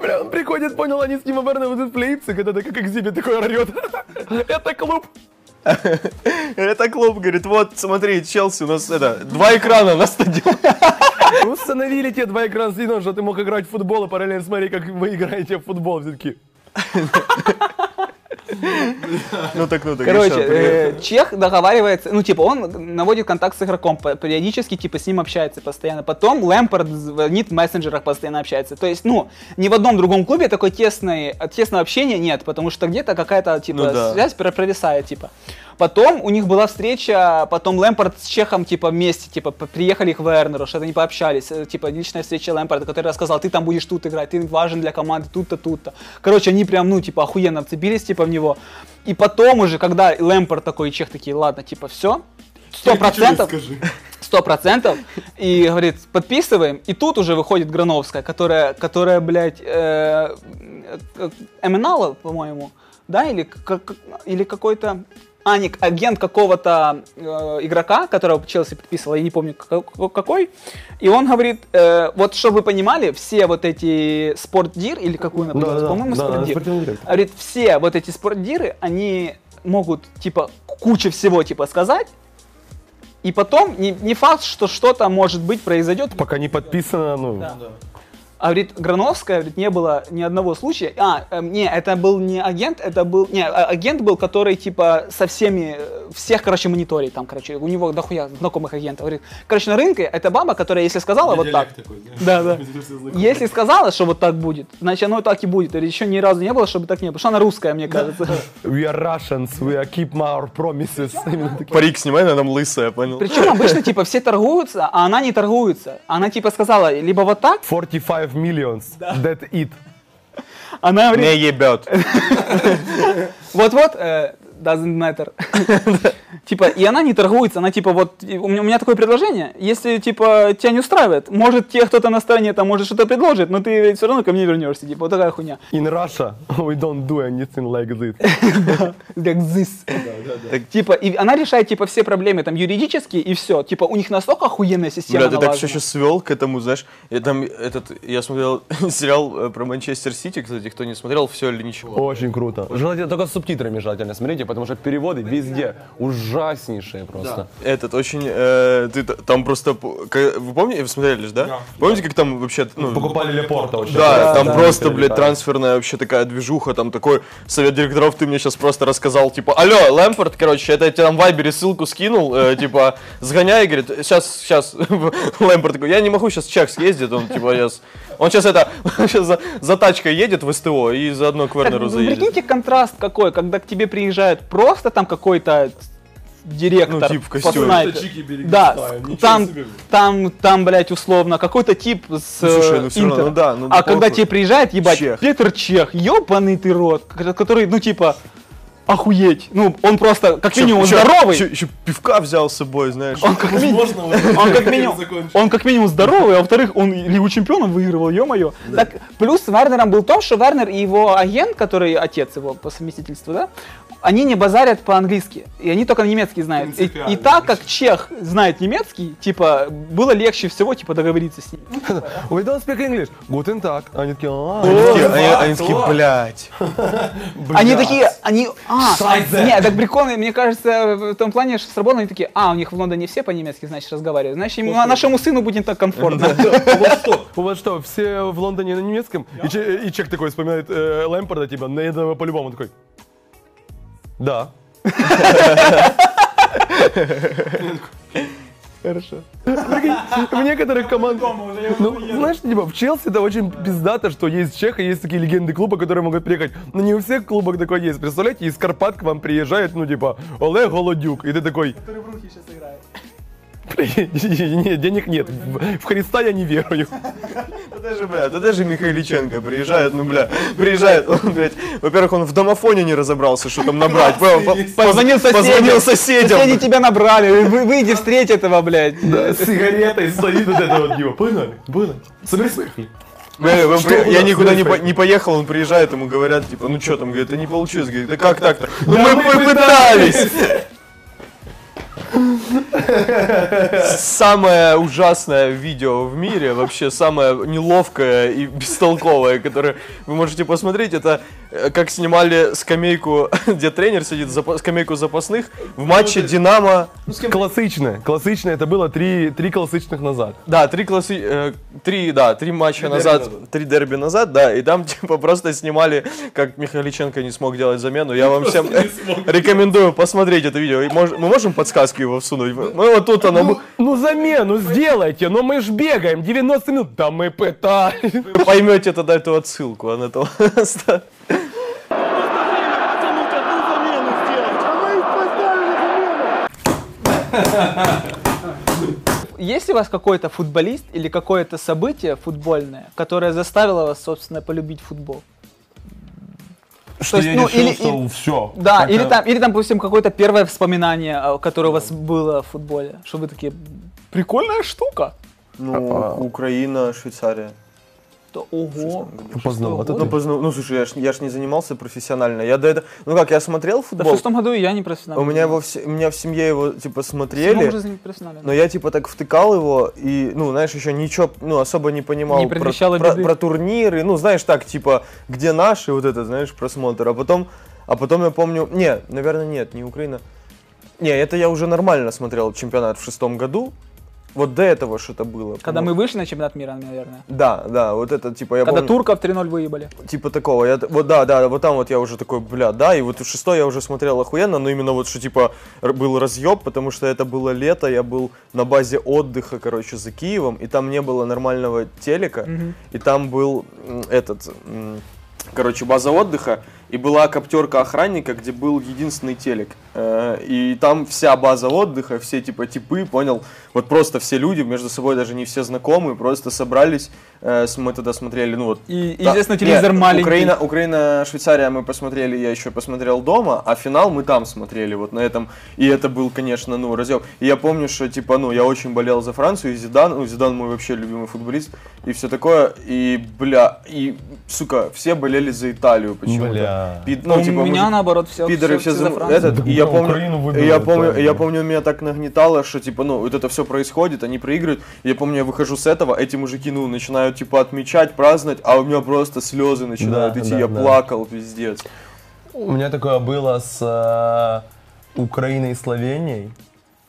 Бля, он приходит, понял, они с Тима Вернером в плейпсы, когда как Зиби такой орет. <laughs> Это клуб. <laughs> Это клуб, говорит, вот, смотри, Челси, у нас это, два экрана на стадионе. <laughs> Установили те два экрана соединен, что ты мог играть в футбол и параллельно смотреть, как вы играете в футбол все-таки. <laughs> Ну так, ну так, Короче, э, Чех договаривается, ну, типа, он наводит контакт с игроком, периодически, типа, с ним общается постоянно. Потом Лэмпорт звонит в мессенджерах, постоянно общается. То есть, ну, ни в одном другом клубе такой тесной, тесного общения нет, потому что где-то какая-то, типа, Ну связь про- провисает, типа. Потом у них была встреча, потом Лэмпорт с Чехом, типа, вместе, типа, приехали к Вернеру, что-то они пообщались, э, типа, личная встреча Лэмпорта, который рассказал, ты там будешь тут играть, ты важен для команды тут-то, тут-то. Короче, они прям, ну, типа, охуенно вцепились, типа, в него. И потом уже, когда Лэмпорт такой и Чех такие, ладно, типа, все, сто процентов, сто процентов, и говорит, подписываем, и тут уже выходит Грановская, которая, которая, блядь, э, э, Эминала, по-моему, да, или, как, или какой-то, а, не, агент какого-то э, игрока, которого Челси подписывал, я не помню ка- какой, и он говорит, э, вот чтобы вы понимали, все вот эти спортдир, или какую она называлась, по-моему, да, спортдир, директор. Говорит, все вот эти спортдиры, они могут, типа, кучу всего, типа, сказать, и потом не, не факт, что что-то, может быть, произойдет. Пока не подписано, ну... Да. А, говорит, Грановская, говорит, не было ни одного случая. А, эм, не, это был не агент, это был... Не, а- агент был, который, типа, со всеми... э, Всех, короче, мониторит там, короче. У него дохуя знакомых агентов. Говорит, короче, на рынке это баба, которая, если сказала вот так... Такой. Да, да. <laughs> Если сказала, что вот так будет, значит, оно так и будет. Или еще ни разу не было, чтобы так не было. Потому что она русская, мне кажется. <laughs> We are Russians, we are keep our promises. Парик снимай, она там лысая, понял? Причем обычно, типа, все торгуются, а она не торгуется. Она, типа, сказала, либо вот так, 45 millions that eat. она Не ебет. <laughs> Вот-вот, э, doesn't matter. <laughs> <laughs> Типа, и она не торгуется, она типа, вот, у меня, такое предложение, если, типа, тебя не устраивает, может, тебе кто-то на стороне там может что-то предложит, но ты все равно ко мне вернешься, типа, вот такая хуйня. In Russia, <laughs> we don't do anything like this. Как this. Типа, и она решает, типа, все проблемы там юридические, и все. Типа, у них настолько охуенная система Бля, ты так все сейчас свел к этому, знаешь, я там этот, я смотрел сериал э, про Манчестер Сити, кстати, кто не смотрел, все или ничего. Очень круто. Желательно только с субтитрами желательно смотрите, потому что переводы везде ужаснейшие просто. Этот очень, э, ты т- там просто, вы помните, вы смотрели же, да? Помните, как там вообще, ну, Покупали Лепорта очень. Да, там да, просто, блядь, трансферная вообще такая движуха, там такой совет директоров ты мне сейчас просто рассказал, типа, алло, Лэмпорт, короче, это я тебе там в Вайбере ссылку скинул, э, <laughs> типа, сгоняй, говорит, сейчас, сейчас, <laughs> Лэмпорт такой, я не могу, сейчас чек съездит, он, типа, сейчас, он сейчас это, <laughs> сейчас за, за тачкой едет в СТО и заодно к Вернеру заедет. прикиньте контраст какой, когда к тебе приезжает просто там какой-то директор Ну, тип в костюме. Да, ставим, там, себе. там, там, блядь, условно, какой-то тип с Ну, слушай, ну всё равно, Интера. ну да, ну а когда похуй. тебе приезжает, ебать, Чех. Петр Чех, ебаный ты рот, который, ну, типа, охуеть. Ну, он просто, как минимум, Еще- здоровый. Еще, еще пивка взял с собой, знаешь. Он как, ми- он как <laughs> минимум, он как минимум здоровый, а во-вторых, он Лигу Чемпионов выигрывал, ё-моё. Так, плюс с Вернером был в том, что Вернер и его агент, который отец его по совместительству, да, они не базарят по-английски, и они только немецкий знают. И, Принципиально. и так как чех знает немецкий, типа, было легче всего, типа, договориться с ним. <laughs> We don't speak English. Guten Tag. Они такие, а, Они такие, блядь. <laughs> Они такие, они, а, нет, так прикольно, мне кажется, в том плане, что сработано, они такие, а, у них в Лондоне все по-немецки, значит, разговаривают, значит, ему- нашему сыну будет так комфортно. <laughs> У вас что? Все в Лондоне на немецком? И, че- и человек такой вспоминает э, Лэмпорда, типа, на этого по-любому такой. Да. Хорошо. В некоторых командах... Ну, знаешь, типа, в Челси это очень пиздато, что есть чех и есть такие легенды клуба, которые могут приехать. Но не у всех клубах такое есть. Представляете, из Карпат к вам приезжает, ну, типа, Олег Голодюк. И ты такой... Нет, денег нет. В Христа я не верую. Да даже, бля, да даже Михайличенко приезжает, ну, бля, приезжает, он, блядь, во-первых, он в домофоне не разобрался, что там набрать, Позвонил соседям. Позвонил соседям. Соседи тебя набрали, вы, выйди встреть этого, блядь. С сигаретой стоит вот это вот его. Погнали, погнали. Соберись, поехали. Бля, вы Что при- Я никуда не, по- не поехал, он приезжает, ему говорят, типа, ну что там, говорит, да не получилось, говорит, да как так-то? Ну Да мы мы попытались! Самое ужасное видео в мире, вообще самое неловкое и бестолковое, которое вы можете посмотреть, это э, как снимали скамейку, <laughs> где тренер сидит, запа- скамейку запасных в матче Динамо Классичное. Классичное это было три, три классичных назад. Да, три классы, э, три, да, три матча назад, назад. три дерби назад, да, и там <laughs> типа просто снимали, как Михайличенко не смог делать замену. Я вам всем рекомендую посмотреть это видео. Мы можем подсказки его всунуть? Ну вот тут оно, Ну, ну замену сделайте, но мы ж бегаем 90 минут. Да мы пытались. вы поймете тогда эту отсылку. Он это Есть ли у вас какой-то футболист или какое-то событие футбольное, которое заставило вас, собственно, полюбить футбол? Что есть, я ну, решил, или- что все. Да, или там, или там, допустим, какое-то первое вспоминание, а, которое у вас было в футболе, что вы такие, прикольная штука. Ну, Украина, Швейцария. То, ого. Поздновато. Ну, ты. позна- ну, слушай, я ж, я ж не занимался профессионально. Я до этого, ну как, я смотрел Да в футбол. шестом году и я не профессионал. У меня его, в у меня в семье его типа смотрели. уже профессионально. Но я типа так втыкал его и, ну, знаешь, еще ничего, ну, особо не понимал Не про, про- беды. про турниры, ну, знаешь, так, типа, где наши, вот это, знаешь, просмотр, а потом, а потом я помню, не, наверное, нет, не Украина, не, это я уже нормально смотрел чемпионат в шестом году, вот до этого что-то было. Когда мы вышли на чемпионат мира, наверное. Да, да, вот это, типа, я Когда помню, турков 3-0 выебали. типа такого, я, вот да, да, вот там вот я уже такой, бля, да, и вот в шестой я уже смотрел охуенно, но именно вот что типа был разъеб, потому что это было лето, я был на базе отдыха, короче, за Киевом, и там не было нормального телека, и там был этот, короче, база отдыха, и была коптерка охранника, где был единственный телек. Э, И там вся база отдыха, все типа типы, понял, вот просто все люди, между собой даже не все знакомые, просто собрались, э, мы тогда смотрели, ну вот И, да. естественно, телевизор Нет, маленький. Украина, Украина, Швейцария мы посмотрели, я еще посмотрел дома, а финал мы там смотрели, вот на этом. И это был, конечно, ну, разъем. И я помню, что, типа, ну, я очень болел за Францию, и Зидан, ну, Зидан мой вообще любимый футболист, и все такое. И, бля, и, сука, все болели за Италию почему-то. Бля. Пид- Ну, типа, у меня мужик- наоборот все, Пидоры все, за за Францию. этот, Да, и я помню, Украину выбили, я помню, да, я помню, меня так нагнетало, что типа, ну, вот это все происходит, они проигрывают. Я помню, я выхожу с этого, эти мужики, ну, начинают типа отмечать, праздновать, а у меня просто слезы начинают Да, идти, да, я да. плакал, пиздец. У меня такое было с э, Украиной и Словенией.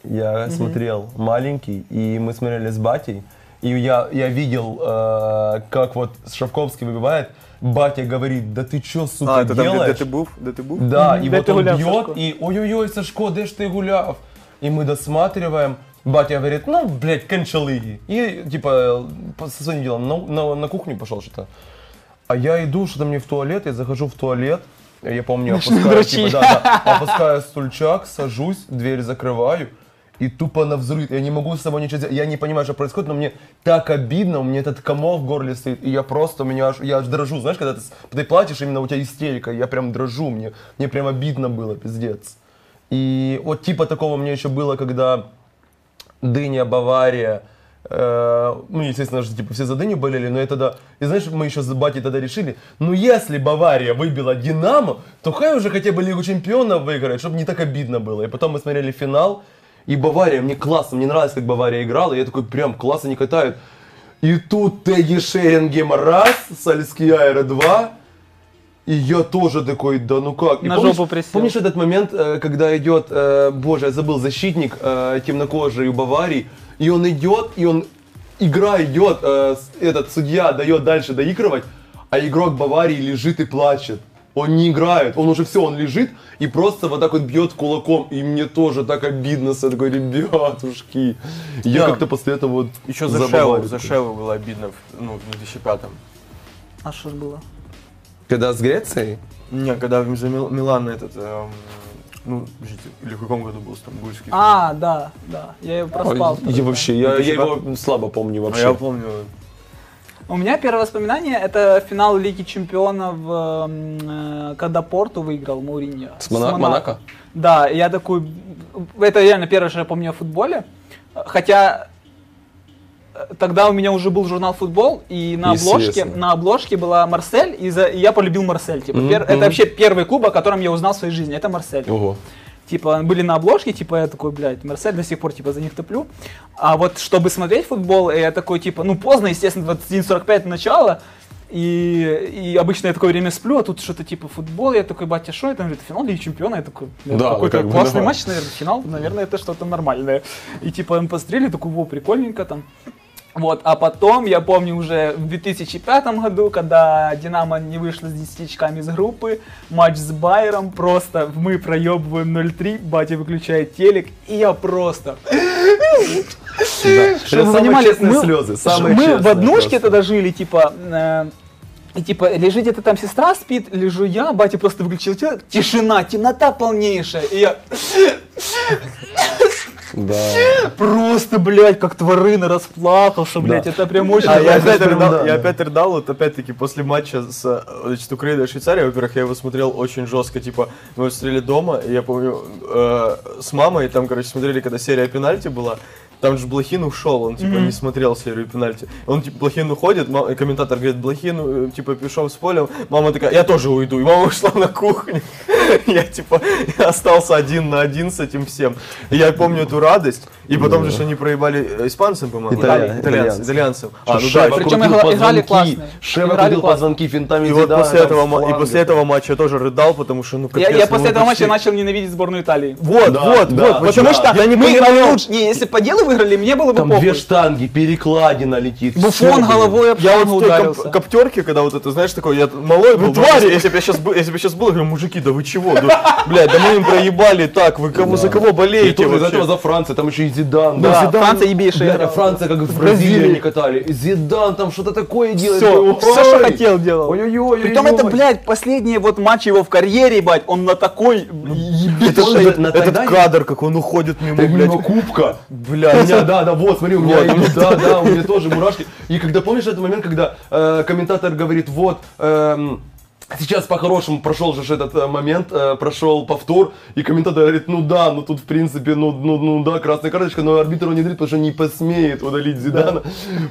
Я смотрел маленький, и мы смотрели с батей. И я, я видел, э, как вот Шавковский выбивает. Батя говорит, да ты чё, сука, А, это там, где, делаешь? где ты был? Где ты был? Да, и де вот ти он бьет, и ой-ой-ой, Сашко, де ж ты гуляв? И мы досматриваем. Батя говорит, ну, блядь, кончалыги. И, типа, со своим делом на, на- на кухню пошел что-то. А я иду, что-то мне в туалет, я захожу в туалет, я помню, опускаю, типа, да, да, опускаю стульчак, сажусь, дверь закрываю, и тупо на взрыв. Я не могу с собой ничего сделать. Я не понимаю, что происходит, но мне так обидно, у меня этот комок в горле стоит, и я просто, у меня аж, я аж дрожу. Знаешь, когда ты, ты плачешь, именно у тебя истерика, я прям дрожу, мне, мне прям обидно было, пиздец. И вот типа такого мне еще было, когда Дыня, Бавария, э, ну, естественно же, типа, все за Дыню болели, но я тогда, и знаешь, мы еще с батей тогда решили, ну, если Бавария выбила Динамо, то хай уже хотя бы Лигу Чемпионов выиграет, чтобы не так обидно было. И потом мы смотрели финал, и Бавария, мне классно, мне нравится, как Бавария играла, я такой, прям, классно они катают. И тут Теги Шерингем раз, Сальскияйра два, и я тоже такой, да ну как. И На помнишь, жопу присел. Помнишь этот момент, э, когда идет, э, боже, я забыл, защитник э, темнокожий у Баварии, и он идет, и он, игра идет, этот судья дает дальше доигрывать, а игрок Баварии лежит и плачет. Он не играет, он уже все, он лежит и просто вот так вот бьет кулаком. И мне тоже так обидно, я такой, ребятушки. Я Да. как-то после этого вот Еще за Шеву, за. Шеву было обидно в, ну, в 2005-м. А что ж было? Когда с Грецией? Не, когда за Мил- Милан этот, эм, ну, подождите, или в каком году был стамбульский? А, да, да. Я его проспал. Ой, я вообще, я, я его слабо помню А вообще. я помню, У меня первое воспоминание это финал Лиги Чемпионов, эм, э, когда Порту выиграл Мауриньо. С Мона- Монако? Да, я такой, это реально первое, что я помню о футболе. Хотя э, тогда у меня уже был журнал «Футбол», и на обложке, на обложке была Марсель, и, за- и я полюбил Марсель. Типа, Мгм, пер- Это вообще первый клуб, о котором я узнал в своей жизни, это Марсель. Ого. Типа, были на обложке, типа, я такой, блядь, Марсель до сих пор, типа, за них топлю. А вот, чтобы смотреть футбол, я такой, типа, ну, поздно, естественно, 21.45 начало, и, и обычно я такое время сплю, а тут что-то типа футбол, я такой, батя, что это? Он говорит, финал Лиги Чемпиона, я такой, «Ну, Да, какой-то как бы, классный да. матч, наверное, финал, наверное, это что-то нормальное. И типа, он посмотрели, такой, во, прикольненько там. Вот, а потом, я помню уже в 2005 году, когда Динамо не вышла с 10 очками из группы, матч с Байером, просто мы проебываем 0-3, батя выключает телек, и я просто... <laughs> Чтобы вы понимали, мы, слезы, самые мы в однушке просто. тогда жили, типа, э, и типа, лежит где-то там сестра спит, лежу я, батя просто выключил телек, тишина, темнота полнейшая, и я <laughs> Да. просто, блядь, как тварина расплакался, блядь, это прям очень... А я опять, рыдал, да, я опять рыдал, вот опять-таки после матча с э, значит, Украиной и Швейцарией, во-первых, я его смотрел очень жестко, типа, мы смотрели дома, я помню, э, с мамой, там, короче, смотрели, когда серия пенальти была, там же Блохин ушел, он, типа, не смотрел серию пенальти. Он, типа, Блохин уходит, ма- и комментатор говорит, Блохин, э, типа, пришел с поля, мама такая, я тоже уйду, и мама <laughs> ушла на кухню. <laughs> Я, типа, остался один на один с этим всем. И я помню эту радость, и потом же, что они проебали э, испанцам, по-моему, Итальян- итальянцам. А, ну да, Причем играли позвонки, классно. Шева классно. позвонки финтами И вот после этого, и после этого матча я тоже рыдал, потому что, ну, Я, ну, после мы этого матча начал ненавидеть сборную Италии. Вот, вот, вот, потому что я не мы играли понимал, лучше. Не, если по делу выиграли, мне было бы Там две штанги, перекладина летит. Буфон головой об Я вот в той коптерке, когда вот это, знаешь, такой, я малой был, твари! если бы я сейчас был, если бы я сейчас был, я говорю, мужики, да вы чего, да, блядь, да мы им проебали так, вы кого, за кого И болеете тоже из этого за Францию, там еще и Зидан. Да, Франция ебейшая Блядь, а играла. Франция как в Бразилии. Они катали. Зидан там что-то такое делает. Все, Ой, все, что хотел, делал. Ой-ой-ой. Притом это, блядь, последний вот матч его в карьере, ебать, он на такой ебет. Это он на Этот кадр, как он уходит мимо, блядь, мимо кубка. Блядь. <laughs> меня, да, да, вот, смотри, у меня, да, да, у меня тоже мурашки. И когда, помнишь этот момент, когда э, комментатор говорит, вот, эм, Сейчас по-хорошему прошел же этот э, момент, э, прошел повтор, и комментатор говорит, ну да, ну тут в принципе, ну, ну, ну да, красная карточка, но арбитр его не дает, потому что не посмеет удалить Зидана,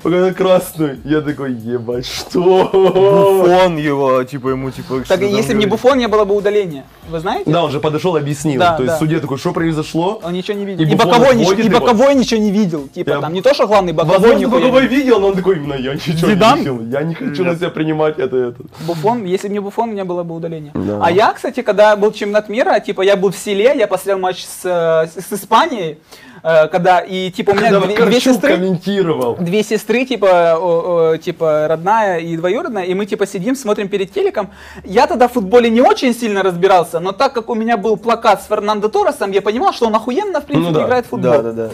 пока красную. Я такой, ебать, что? Буфон его, типа, ему, типа, Так если бы не. Буфон, не было бы удаления. Вы знаете? Да, он же подошел, объяснил. Да, То есть да. судья такой, что произошло? Он ничего не видел. И И, боковой, ничего, отводит и боковой ничего не видел. Типа Я- там не то, что главный, боковой Возможно, боковой видел. но он такой, именно я ничего Зидан? не видел. Я не хочу на себя принимать это, это. Буфон, если бы не Буфон, у меня было бы удаление. Да. А я, кстати, когда был чемпионат мира, типа я был в селе, я посмотрел матч с, э, с, Испанией, э, когда и типа у меня Когда две, две сестры, комментировал. две сестры, типа, о- о, типа родная и двоюродная, и мы типа сидим, смотрим перед телеком. Я тогда в футболе не очень сильно разбирался, но так как у меня был плакат с Фернандо Торресом, я понимал, что он охуенно, в принципе, Ну да. играет в футбол. Да, да, да.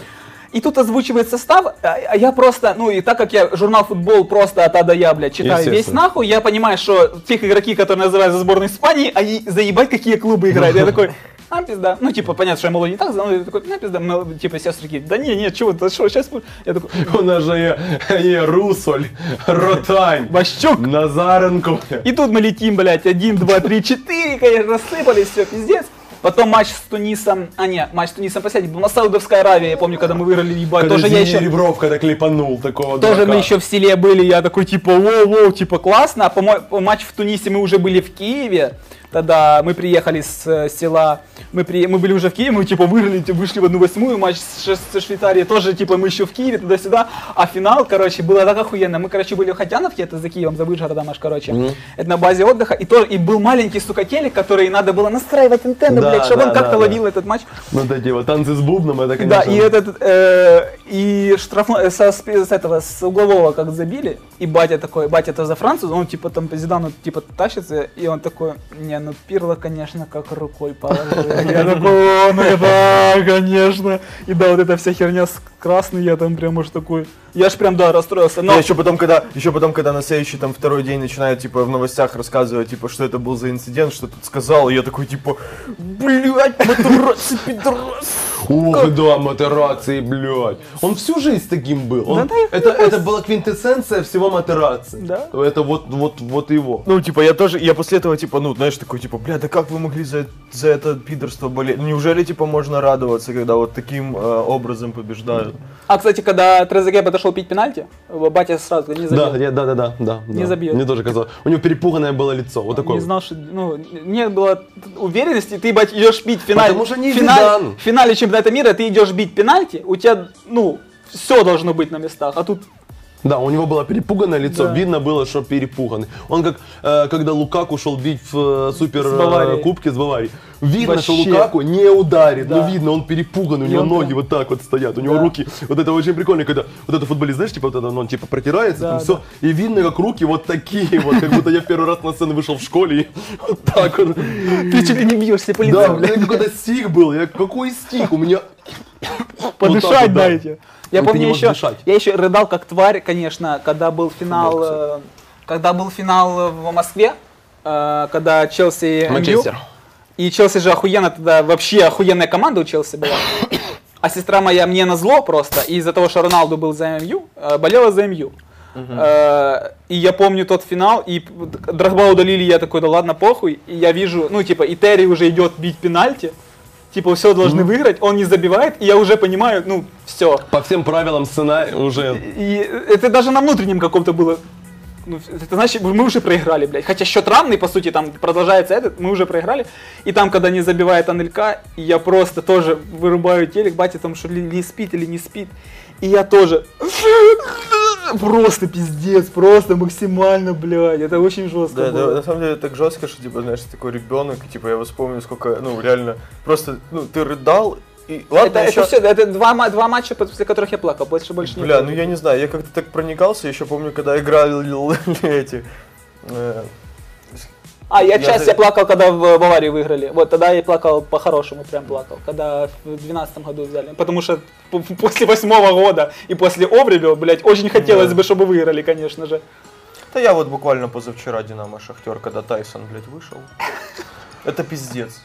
И тут озвучивает состав, а а я просто, ну и так как я журнал футбол просто от А до Я, блядь, читаю весь нахуй, я понимаю, что тех игроки, которые называются сборной Испании, они заебать какие клубы играют. Я такой, а пизда. Ну, типа, понятно, что я молодой не так, но я такой, на пизда. Ну, типа, сестры такие, да не, не, чего, ты что, сейчас... Я такой, У нас же є Русоль, Ротань, Ващук. Назаренко. И тут мы летим, блядь, один, два, три, четыре, конечно, рассыпались, все, пиздец. Потом матч с Тунисом, а не, матч с Тунисом последний был на Саудовской Аравии, я помню, когда мы выиграли, ебать, тоже я еще... Ребров, когда клепанул такого Тоже дурака. мы еще в селе были, я такой, типа, воу-воу, типа, классно. А по, матч в Тунисе мы уже были в Киеве. Тогда мы приехали с э, села, мы, при, мы были уже в Киеве, мы, типа, типа, вышли в одну восьмую, матч с, со Швейцарией тоже, типа, мы еще в Киеве, туда-сюда. А финал, короче, было так охуенно. Мы, короче, были в Хотяновке, это за Киевом, за Выжгородом аж, короче. Это на базе отдыха. И, тоже, и был маленький, сука, телек, который надо было настраивать антенну, Да, блядь, чтобы да, он как-то да, ловил этот матч. Ну, эти вот танцы с бубном, это, Да, конечно... и этот, э, и штрафной, э, со, спи- с этого, с углового как забили, и батя такой, батя это за Францию, он типа там по Зидану типа тащится, и он такой, не, ну Пирло, конечно, как рукой положил. <laughs> Я такой, «О, ну да, конечно. И да, вот эта вся херня с красной, я там прям уж такой, я ж прям, да, расстроился. Но Не, еще потом, когда, еще потом, когда на следующий там второй день начинают типа в новостях рассказывать, типа, что это был за инцидент, что тут сказал, и я такой, типа, блядь, матурасы, пидорас. Ох, да, матерации, блядь. Он всю жизнь таким был. Он- Да, да, это, это была квинтэссенция всего матерации. Да. Это вот, вот, вот его. Ну, типа, я тоже, я после этого, типа, ну, знаешь, такой, типа, бля, да как вы могли за, за это пидорство болеть? Ну, неужели, типа, можно радоваться, когда вот таким э, образом побеждают? А, кстати, когда Трезеге подошел пить пенальти, батя сразу не забил. Да, я- да, да, да, да. Не да. забьет. Мне тоже казалось. У него перепуганное было лицо. Вот такое. Не знал, что, ну, не было уверенности, ты, бать, идешь бить в финале. Потому что не Зидан. в финале чемпионата мира ты идешь бить пенальти, у тебя, ну, все должно быть на местах, а тут Да, у него было перепуганное лицо, Да. видно было, что перепуганный. Он как, э, когда Лукаку шел бить в э, супер С э, с Баварией. Видно, что Вообще. Лукаку не ударит, Да. но видно, он перепуган, у него он ноги прям- вот так вот стоят, у него Да. руки, вот это очень прикольно, когда вот этот футболист, знаешь, типа вот это, ну, он типа протирается, Да, там все, и видно, как руки вот такие вот, как будто я первый раз на сцену вышел в школе, и вот так вот. ты чуть ли не бьешься по лицу, Да, это какой-то стих был, я, какой стих, у меня... подышать да. дайте. Я Ну, помню еще, дышать. я еще рыдал как тварь, конечно, когда был финал, э, когда был финал в Москве, э, когда Челси. Манчестер. И Челси же охуенно тогда, вообще охуенная команда у Челси была. <coughs> А сестра моя мне на зло просто, из-за того, что Роналду был за МЮ, э, болела за МЮ. Э, И я помню тот финал, и Дрогба удалили, я такой, да ладно, похуй. И я вижу, ну, типа, и Терри уже идет бить пенальти. Типа, все должны выиграть, он не забивает, и я уже понимаю, ну, все. По всем правилам сценария уже... И это даже на внутреннем каком-то было. Ну, это значит, мы уже проиграли, блядь. Хотя счет равный, по сути, там продолжается этот, мы уже проиграли. И там, когда не забивает Анелька, я просто тоже вырубаю телек, батя там, что ли, ли спит или не спит. И я тоже <laughs> просто пиздец, просто максимально, блядь. Это очень жестко Да, было. да, на самом деле так жестко, что, типа, знаешь, ты такой ребенок, и, типа, я вспомню, сколько, ну, реально, просто, ну, ты рыдал, и, ладно, это, еще... это все, это два, два матча, после которых я плакал, больше больше не Бля, ну я не знаю, я как-то так проникался, еще помню, когда играли <laughs> эти... э, А, я Я часть за- я плакал, когда в Баварии выиграли. Вот тогда я плакал по-хорошему, прям плакал, когда в 2012 году взяли. Потому что после восьмого года и после Обребел, блядь, очень хотелось Да. бы, чтобы выиграли, конечно же. Да я вот буквально позавчера Динамо Шахтер, когда Тайсон, блядь, вышел. Это пиздец.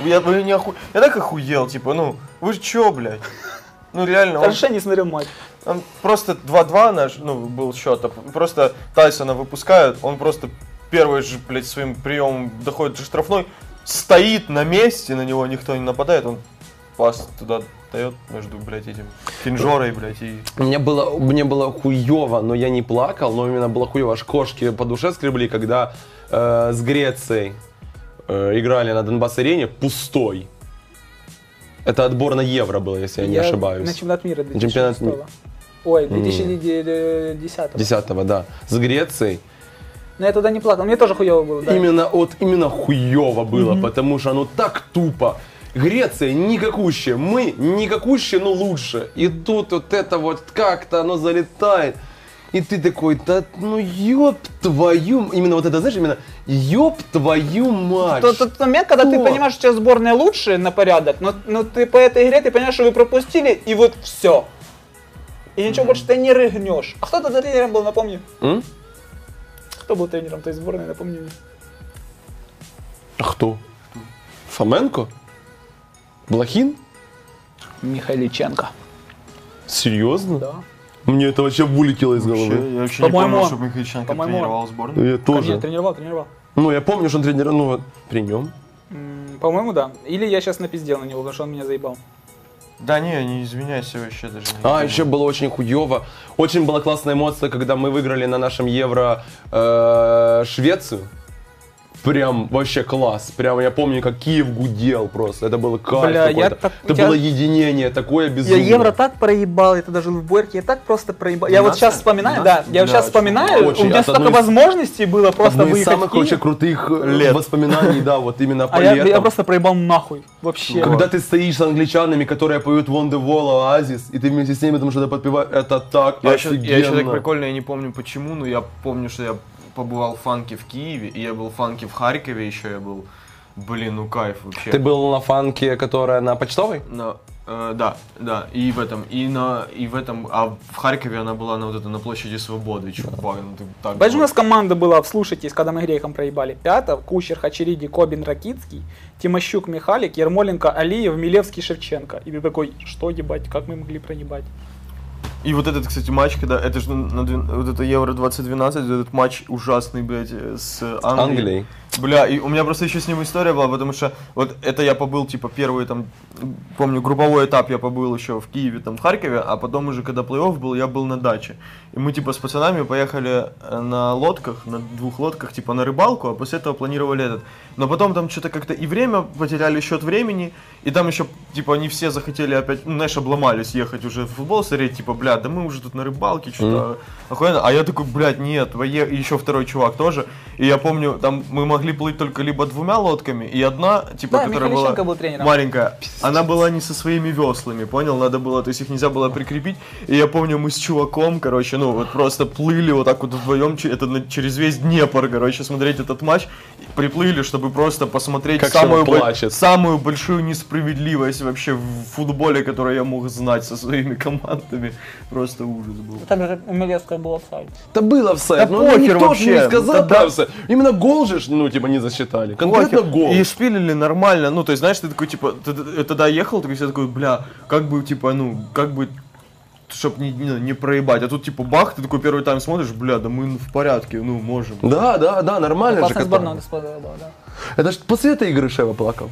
Я, вы не оху... я так охуел, типа, ну, вы чё, блядь? Ну реально, он, Хорошо, я не смотрел матч. он просто 2-2 наш, ну, был счет, а просто Тайсона выпускают, он просто первый же, блядь, своим приемом доходит до штрафной, стоит на месте, на него никто не нападает, он пас туда дает между, блядь, этим Финжорой, блядь, и... Мне было, мне было хуево, но я не плакал, но именно было хуево, аж кошки по душе скребли, когда э, с Грецией э, играли на Донбасс-арене пустой. Это отбор на Евро было, если я, не ошибаюсь. На чемпионат мира На чемпионат 2006 ми- Ой, 2010 Десятого, да. С Грецией. Но я тогда не плакал, мне тоже хуево было, да. Именно вот именно хуево было, потому что оно так тупо. Греция никакущая, мы никакущие, но лучше. И тут вот это вот как-то оно залетает. И ты такой, да ну ёб твою, именно вот это, знаешь, именно ёб твою мать. Тот, тот момент, когда ты Что? понимаешь, что у тебя сборная лучше на порядок, но, но ты по этой игре ты понимаешь, что вы пропустили, и вот все. И ничего больше ты не рыгнешь. А кто тогда тренером был, напомни? М? Кто был тренером той сборной, напомни мне. А кто? Фоменко? Блохин? Михайличенко. Серьезно? Да. Мне это вообще вылетело из головы. Вообще, я вообще По-моему, не помнил, он- что Михайличенко по-моему, тренировал сборную. Я тоже. Нет, тренировал, тренировал. Ну, я помню, что он тренер, ну, вот, при нем. По-моему, да. Или я сейчас напиздел на него, потому что он меня заебал. Да не, не извиняйся вообще даже. не А, еще было очень хуево. Очень была классная эмоция, когда мы выиграли на нашем Евро э, Швецию. Прям вообще класс. Прям я помню, как Киев гудел просто. Это было кайф Бля, я какой-то. так- Это я- было единение, такое Я безумие. евро так проебал, это даже в Борке, я так просто проебал. Я вот сейчас вспоминаю, да, я вот сейчас вспоминаю, очень. у меня столько одной из- возможностей было просто Одно из выехать самых в Киев. вообще крутых э, Лет. воспоминаний, да, вот именно по А я, я просто проебал нахуй. Вообще. Когда ты стоишь с англичанами, которые поют Wonderwall, Oasis, и ты вместе с ними там что-то подпеваешь, это так Я еще, я еще так офигенно. прикольно, я не помню почему, но я помню, что я побывал в фанке в Киеве, и я был в фанке в Харькове еще, я был. Блин, ну кайф вообще. Ты был на фанке, которая на почтовой? На, э, да, да, и в этом, и на, и в этом, а в Харькове она была на вот это, на площади Свободы, чувак, ну ты так Бачишь, у нас команда была, вслушайтесь, когда мы грехом проебали. Пятов, Кучер, Хачериди, Кобин, Ракицкий, Тимощук, Михалик, Ермоленко, Алиев, Милевский, Шевченко. И ты такой, что ебать, как мы могли проебать? И вот этот, кстати, матч, когда, это же на, двен- вот это Евро 2012, этот матч ужасный, блядь, э, с Англией. Англией. Бля, и у меня просто еще с ним история была, потому что вот это я побыл, типа, первый там, помню, групповой этап я побыл еще в Киеве, там, в Харькове, а потом уже, когда плей-офф был, я был на даче. И мы, типа, с пацанами поехали э, на лодках, на двух лодках, типа, на рыбалку, а после этого планировали этот. Но потом там что-то как-то и время, потеряли счет времени, и там еще, типа, не все захотели опять, ну, знаешь, обломались ехать уже в футбол смотреть, типа, бля, да мы уже тут на рыбалке, что-то охуенно. А я такой, блядь, нет, еще второй чувак тоже. И я помню, там мы могли плыть только либо двумя лодками, и одна, типа, Да, которая была был тренером. маленькая, она была не со своими веслами, понял? Надо было, то есть их нельзя было прикрепить. И я помню, мы с чуваком, короче, ну, вот просто плыли вот так вот вдвоем, это на- через весь Днепр, короче, смотреть этот матч. Приплыли, чтобы просто посмотреть Как самую, бо- самую большую несправедливость вообще в футболе, которую я мог знать со своими командами. Просто ужас был. Там же у Милевского был офсайд. Это был офсайд, Да но похер никто вообще. не сказал Да да. Именно гол же, ж, ну, типа, не засчитали. Конкретно гол. И шпилили нормально, ну, то есть, знаешь, ты такой, типа, ты, ты тогда ехал, ты все такой, бля, как бы, типа, ну, как бы, чтоб не, не, не проебать. А тут, типа, бах, ты такой первый тайм смотришь, бля, да мы в порядке, ну, можем. Да, да, да, нормально же. Сборная господа была, да. Это ж после этой игры Шева плакал.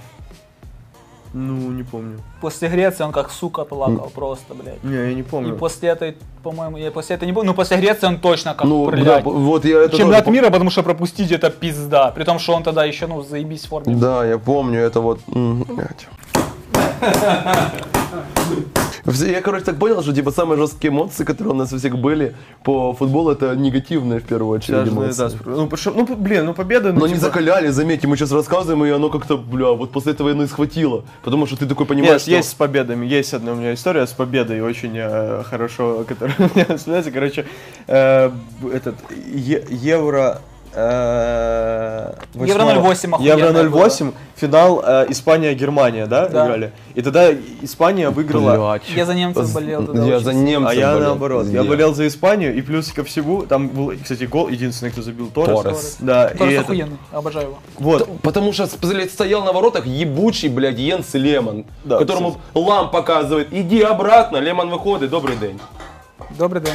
Ну, не помню. После Греции он как сука плакал просто, блядь. Не, я не И помню. после этой, по-моему, я после этой не помню, но после Греции он точно как, Ну, да, блядь. вот я это Чемпионат тоже мира, потому что пропустить это пизда. При том, что он тогда еще, ну, заебись в форме. Да, я помню, это вот... блядь. <laughs> Я, короче, так понял, что типа самые жесткие эмоции, которые у нас у всех были по футболу, это негативные в первую очередь эмоции. да, ну, потому ну, блин, ну, победа, ну, Но не типа- закаляли, заметьте, мы сейчас рассказываем, и оно как-то, бля, вот после этого оно и схватило. Потому что ты такой понимаешь, Нет, что... есть с победами. Есть одна у меня история с победой, очень э, хорошо, которая <laughs> у меня вспоминается. Короче, э, этот е- евро. Евро восьмого- 08 охуенное Евро было. 08, финал э, Испания-Германия, да, играли? И тогда Испания выиграла. Я за немцев болел тогда Я за немцев А я болел. наоборот. Я болел за Испанию, и плюс ко всему, там был, кстати, гол, единственный, кто забил Торрес. Торрес. Да, и Торрес охуенный, обожаю его. вот. Потому что блядь, стоял на воротах ебучий, блядь, Йенс Лемон, которому лам показывает, иди обратно, Лемон выходит, добрый день. Добрый день.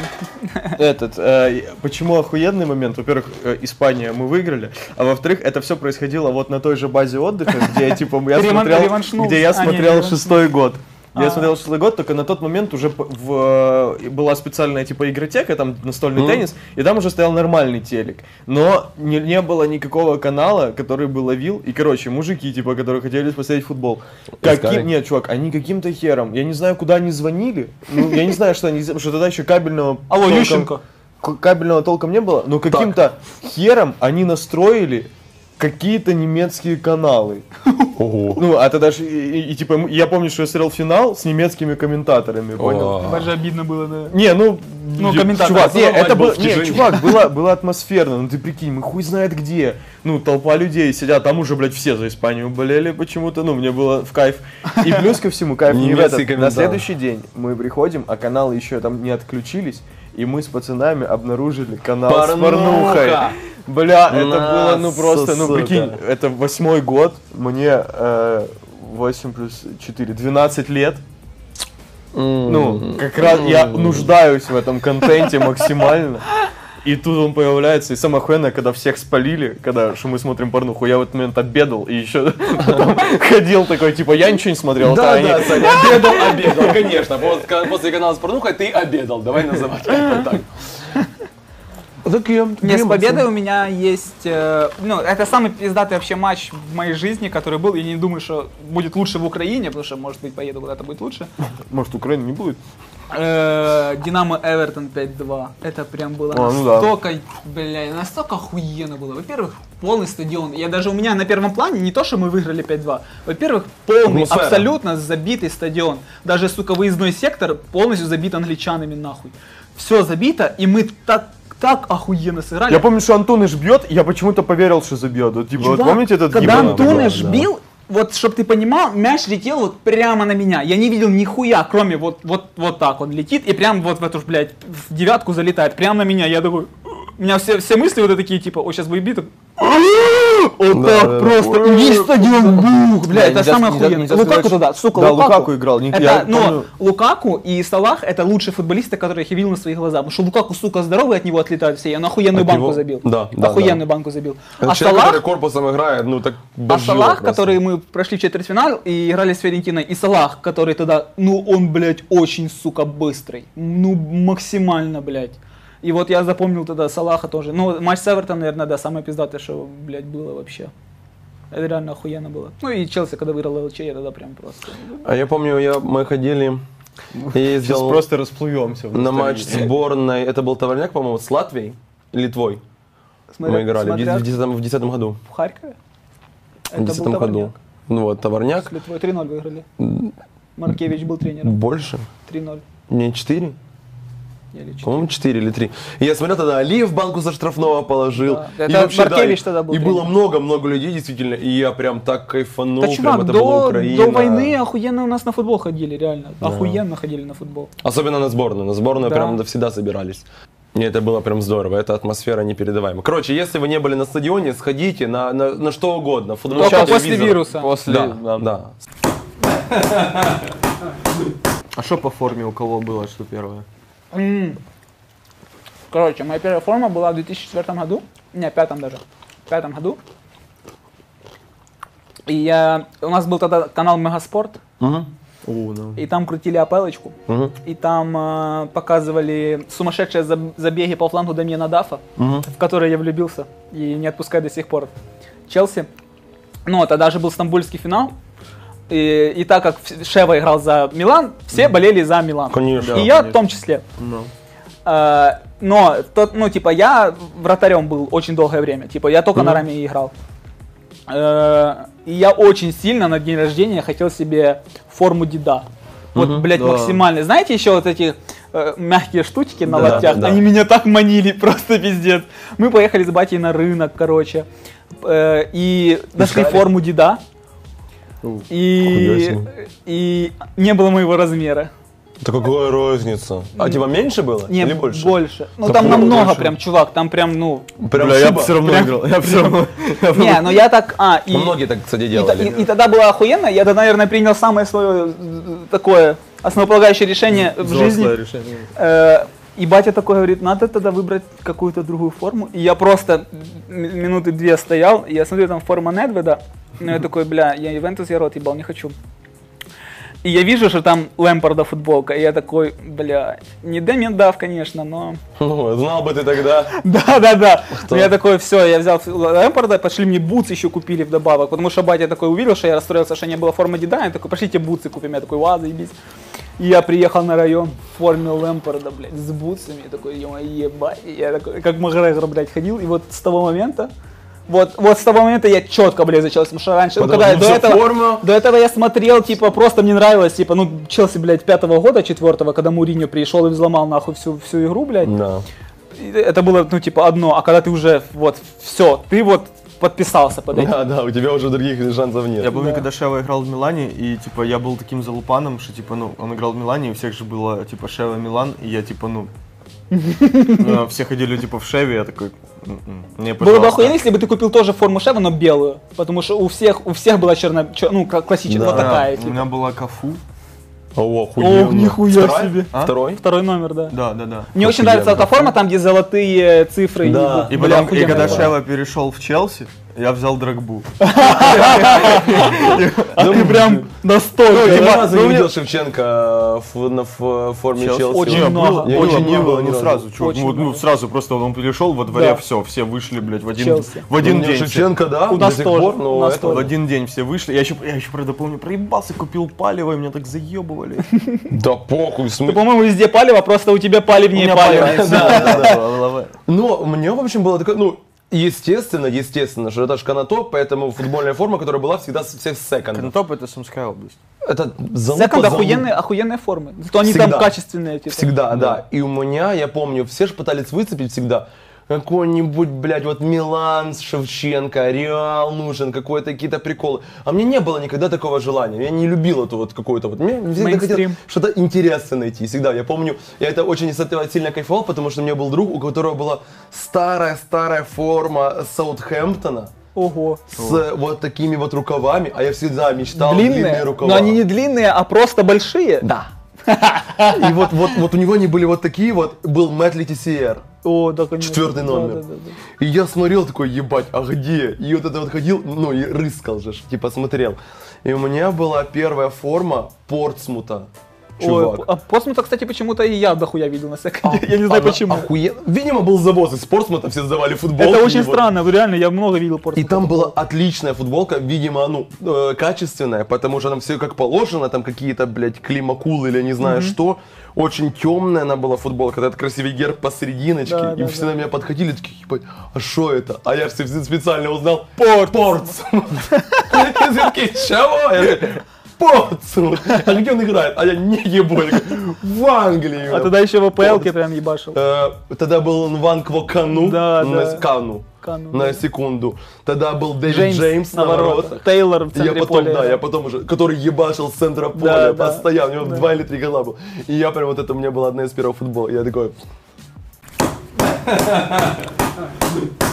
Этот, э, почему охуенный момент? Во-первых, э, Испания мы выиграли, а во-вторых, это все происходило вот на той же базе отдыха, где я типа я смотрел, где я А, смотрел шестой год. Я А. смотрел шестой год, только на тот момент уже в, э, была специальная типа игротека, там настольный теннис, и там уже стоял нормальный телек. Но не, не было никакого канала, который бы ловил. И, короче, мужики, типа, которые хотели посмотреть футбол. Каким, нет, чувак, они каким-то хером. Я не знаю, куда они звонили. Ну, я не знаю, что они, что тогда еще кабельного Алло, толком- Ющенко. кабельного толком не было, но каким-то хером они настроили какие-то немецкие каналы. Ого. Ну, а тогда же, и, и- и, типа, я помню, что я смотрел финал с немецкими комментаторами, понял? Даже обидно было, да. Не, ну, Ну, комментатор, чувак, не, это был, не, чувак, было, было атмосферно, ну ты прикинь, мы хуй знает где, ну, толпа людей сидят, там уже, блядь, все за Испанию болели почему-то, ну, мне было в кайф. И плюс ко всему, кайф не в Немецкие этот, на следующий день мы приходим, а каналы еще там не отключились, и мы с пацанами обнаружили канал с Порнуха! порнухой. Бля, это было, ну, просто, ну, прикинь, это восьмой год, мне э, 8 плюс 4, 12 лет. Ну, как раз я нуждаюсь в этом контенте <laughs> максимально. И тут он появляется, и самое охуенное, когда всех спалили, когда что мы смотрим порнуху, я в этот момент обедал и еще <laughs> ходил такой, типа, я ничего не смотрел. Да, да, обедал, обедал, конечно. После канала с порнухой ты обедал, давай называть так. Так я, Не, с победой у меня есть... э, ну, это самый пиздатый вообще матч в моей жизни, который был. Я не думаю, что будет лучше в Украине, потому что, может быть, поеду куда-то будет лучше. <laughs> Может, Украины не будет? Э, Динамо Эвертон 5-2. Это прям было А, ну да. настолько, бля, настолько охуенно было. Во-первых, полный стадион. Я даже у меня на первом плане не то, что мы выиграли 5-2. Во-первых, полный, Атмосфера. абсолютно забитый стадион. Даже, сука, выездной сектор полностью забит англичанами нахуй. Все забито, и мы так так охуенно сыграли. Я помню, что Антоныч бьет, я почему-то поверил, что забьет. Вот, Типа, вот Чувак, помните этот Когда гимн? Антоныч да. бил, вот, чтобы ты понимал, мяч летел вот прямо на меня. Я не видел нихуя, кроме вот, вот, вот так он летит и прям вот в эту, блядь, в девятку залетает, прямо на меня. Я такой, у меня все, все мысли вот такие, типа, о, сейчас будет бит. Вот Да, так да, да. просто, и весь стадион бух, бля, Да, это самое охуенное. Лукаку туда, сука, Да, Лукаку. Лукаку играл. Не- Это, я помню. Лукаку и Салах это лучшие футболисты, которых я видел на своих глазах. Потому что Лукаку, сука, здоровый, от него отлетают все. И он охуенную банку забил. Да, да, Охуенную да. банку забил. А Салах, который корпусом играет, ну так а Салах, который мы прошли в четвертьфинал и играли с Фиорентиной, и Салах, который тогда, ну он, блядь, очень, сука, быстрый. Ну, максимально, блядь. И вот я запомнил тогда Салаха тоже. Ну, матч с Эвертон, наверное, да, самое пиздатое, что, блядь, было вообще. Это реально охуенно было. Ну и Челси, когда выиграл ЛЧ, я тогда прям просто... А я помню, я, мы ходили, я Сейчас ездил просто расплывемся. в на матч сборной, это был товарняк, по-моему, с Латвией, Литвой. Смотря- мы играли в смотря в десятом- в десятом году. В Харькове? В Это был десятом товарняк. году. Ну вот, товарняк. С Литвой 3-0 выиграли. Маркевич был тренером. Больше? 3-0. Не 4? Или 4. По-моему, 4 или 3. И я смотрел, тогда Алиев банку за штрафного положил. Да. И Это вообще, да, Баркевич и- тогда был И было много-много людей, действительно. И я прям так кайфанул. Да, прям чувак, это была до, Украина. до войны охуенно у нас на футбол ходили, реально. Да. Охуенно ходили на футбол. Особенно на сборную. На сборную Да. прям всегда собирались. И это было прям здорово, эта атмосфера непередаваемая. Короче, если вы не были на стадионе, сходите на, на, на что угодно. Футбол, Только после вируса. После, Да, да. да. А что по форме у кого было, что первое? Короче, моя первая форма была в 2004 году. Не, в пятом даже. В пятом году. И я... У нас был тогда канал Мегаспорт. Мгм. О, ну. И там крутили апелочку. Мгм. И там э, показывали сумасшедшие заб- забеги по флангу Дамьена Дафа, Мгм. в который я влюбился и не отпускаю до сих пор. Челси. Ну, тогда же был стамбульский финал. И, и так как Шева играл за Милан, все болели за Милан. Конечно. и Да, я конечно. в том числе. Ну. Э, но, тот, ну, типа, я вратарем был очень долгое время. Типа, я только на раме играл. Э, и я очень сильно на день рождения хотел себе форму деда. Вот, блядь, да. максимально. Знаете еще вот эти э, мягкие штучки на Да, локтях? да. Они меня так манили, <laughs> просто пиздец. Мы поехали с батей на рынок, короче. э, и нашли Искали? форму деда. И, и не было моего размера. Да какая разница? А типа меньше было? Не, Или больше? больше. Ну Да там много намного больше. прям, чувак, там прям, ну... Прям Бля, я бы все равно Прям- играл. Я все равно. Не, ну я так... А, и, Ну, многие так, кстати, и, та- делали. и- и тогда было охуенно. Я тогда, наверное, принял самое свое э, такое основополагающее решение в жизни. Взрослое решение. И батя такой говорит, надо тогда выбрать какую-то другую форму. И я просто минуты две стоял, и я смотрю, там форма Недведа. Ну я такой, бля, я Ивентус, я рот ебал, не хочу. И я вижу, что там Лэмпорда футболка, и я такой, бля, не Дэмин Дав, конечно, но... Ну, знал бы ты тогда. <laughs> Да, да, да. Я такой, все, я взял Лэмпорда, пошли мне бутсы еще купили вдобавок, потому что батя такой увидел, что я расстроился, что не было формы деда, я такой, пошлите бутсы купим, я такой, ладно, заебись. И я приехал на район в форме Лэмпорда, блядь, с бутсами, я такой, ебать, я такой, как Макгрегор, блядь, ходил, и вот с того момента, вот, вот с того момента я четко, блядь, за Челси, потому что раньше, ну, Потому когда что до всё этого, форма. до этого я смотрел, типа, просто мне нравилось, типа, ну, Челси, блядь, пятого года, четвертого, когда Муриньо пришел и взломал, нахуй, всю, всю игру, блядь, Да. это было, ну, типа, одно, а когда ты уже, вот, все, ты вот подписался под этим. Да, да, у тебя уже других шансов нет. Я помню, Да. когда Шева играл в Милане, и типа я был таким залупаном, что типа, ну, он играл в Милане, и у всех же было типа Шева Милан, и я типа, ну, <laughs> Э, Все ходили типа в Шеве, я такой, «М-м, мне, Было бы пожалуйста». охуенно, если бы ты купил тоже форму Шева, но белую. Потому что у всех, у всех была черная, чер- ну, кла- классическая, вот такая. У типа. меня была Кафу. О, охуенно. Ох, нихуя Второй? себе. А? Второй? Второй номер, да. Да, да, да. Мне очень Охуенно. нравится эта форма, там, где золотые цифры. Да. И, бля, потом, и когда. Шева перешел в Челси, я взял Драгбу. <laughs> А ты прям настолько, Ну, Ну, не видел Шевченко в, на, в форме Челси? Очень Не, много. очень не было, ну разу. сразу, ну, ну, сразу просто он пришел во дворе, все, все вышли, блядь, в один, в один день. Шевченко, да, У до нас сих тоже. В один день все вышли. Я еще, я еще, правда, помню, проебался, купил палево, и меня так заебывали. <laughs> Да похуй, в Ты, по-моему, везде палево, просто у тебя паливнее палево. <laughs> Ну, мне, в общем, было такое, ну, естественно, естественно, что это ж Канатоп, поэтому футбольная форма, которая была всегда с всех секондов. Конотоп это Сумская область. Это залупа, Секонд охуенные, охуенные формы. Зато они Всегда. там качественные. Типа. Всегда, да. И у меня, я помню, все же пытались выцепить всегда какой-нибудь, блядь, вот Милан, Шевченко, Реал нужен, какой-то какие-то приколы. А мне не было никогда такого желания. Я не любил эту вот какую-то вот. Мне всегда хотелось что-то интересное найти. Всегда. Я помню, я это очень с этого сильно кайфовал, потому что у меня был друг, у которого была старая-старая форма Саутхэмптона. Ого. С вот такими вот рукавами, а я всегда мечтал длинные, Длинные, рукава. но они не длинные, а просто большие. Да. И вот, вот, вот у него они были вот такие вот, был Мэтт Летисиер. О, да, конечно. Четвертый Да, номер. да, да, да. И я смотрел такой, ебать, а где? И вот это вот ходил, ну и рыскал же, типа смотрел. И у меня была первая форма Портсмута. Чувак. Ой, а Портсмута, кстати, почему-то и я дохуя видел на секонде. <laughs> Я не знаю Она почему. охуен- Видимо, был завоз из Портсмута, все сдавали футболки. Это очень и вот. странно, реально, я много видел И Портсмута. там была отличная футболка, видимо, ну, э, качественная, потому что там все как положено, там какие-то, блядь, климакулы или не знаю что. Очень темная она была футболка, этот красивый герб посерединочке. Да, и да, все да. на меня подходили, такие, ебать, а что это? А я же специально узнал, Порт. Портс. И все такие, чего? Портсмут. А где он играет? А я не говорю, В Англии. А тогда еще в АПЛ прям ебашил. Э, Тогда был Нван Квокану Да, да. Кану. Кану, на да. секунду. Тогда был Дэвид Джеймс, Джеймс, на воротах. Тейлор в И я центре потом, поля. да, я потом уже, который ебашил с центра Да, поля да, постоянно, у него да. два или три гола был. И я прям вот это у меня была одна из первых футболок. Я такой,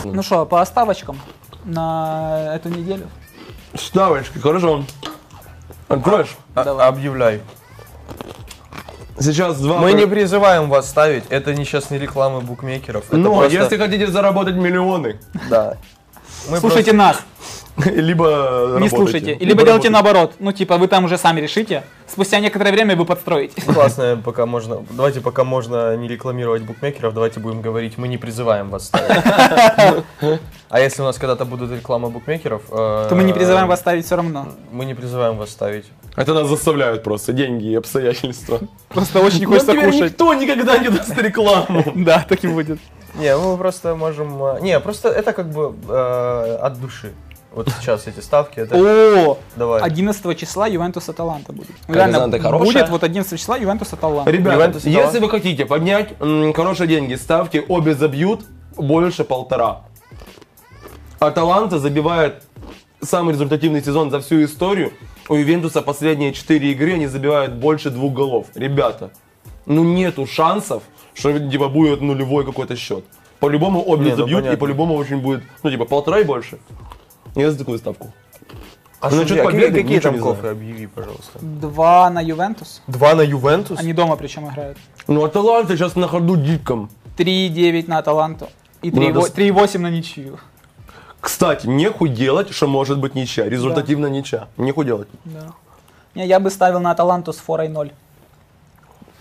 Ну что, по оставочкам на эту неделю? ставочки, хорошо. Откроешь? А- Давай. Объявляй. Сейчас два... Мы не призываем вас ставить, это не сейчас не реклама букмекеров. это Но просто- если хотите заработать миллионы, Да. Мы Слушайте нас, <laughs> либо не работайте. слушайте. Либо Либо делайте работайте. наоборот. Ну, типа, вы там уже сами решите. Спустя некоторое время вы подстроите. просто- Классно, пока можно. Давайте, пока можно не рекламировать букмекеров, давайте будем говорить, мы не призываем вас ставить. <laughs> А если у нас когда-то будут рекламы букмекеров, э, То мы не призываем вас ставить все равно. Мы не призываем вас ставить. Это нас заставляют просто, деньги и обстоятельства. Просто очень хочется кушать. никто никогда не даст рекламу. <laughs> Да, так и будет. Не, мы просто можем... э, Не, просто это как бы э, от души. Вот сейчас эти ставки, это... О, Давай. 11 числа Ювентус Аталанта будет. Хорошая. будет вот 11 числа Ювентус Аталанта. Ребята, Ювентус и если вы хотите поднять м, хорошие деньги, ставьте обе забьют больше полтора. Аталанта забивает самый результативный сезон за всю историю. У Ювентуса последние 4 игры они забивают больше двух голов. Ребята, ну нету шансов, что типа будет нулевой какой-то счет. По-любому обе Не, ну забьют, и понятно. по-любому очень будет, ну типа полтора и больше. Я за такую ставку. А Ну, что, а победы какие ничего там кофе? Объяви, пожалуйста. Два на Ювентус. Два на Ювентус? Они дома причем играют. Ну Аталанта сейчас на ходу диком. 3-9 на Аталанту. И Ну, надо 3-8 с- 3-8 на ничью. Кстати, нехуй делать, что может быть ничья. Результативно ничья. Нехуй делать. Да. Не, я бы ставил на Аталанту с форой 0.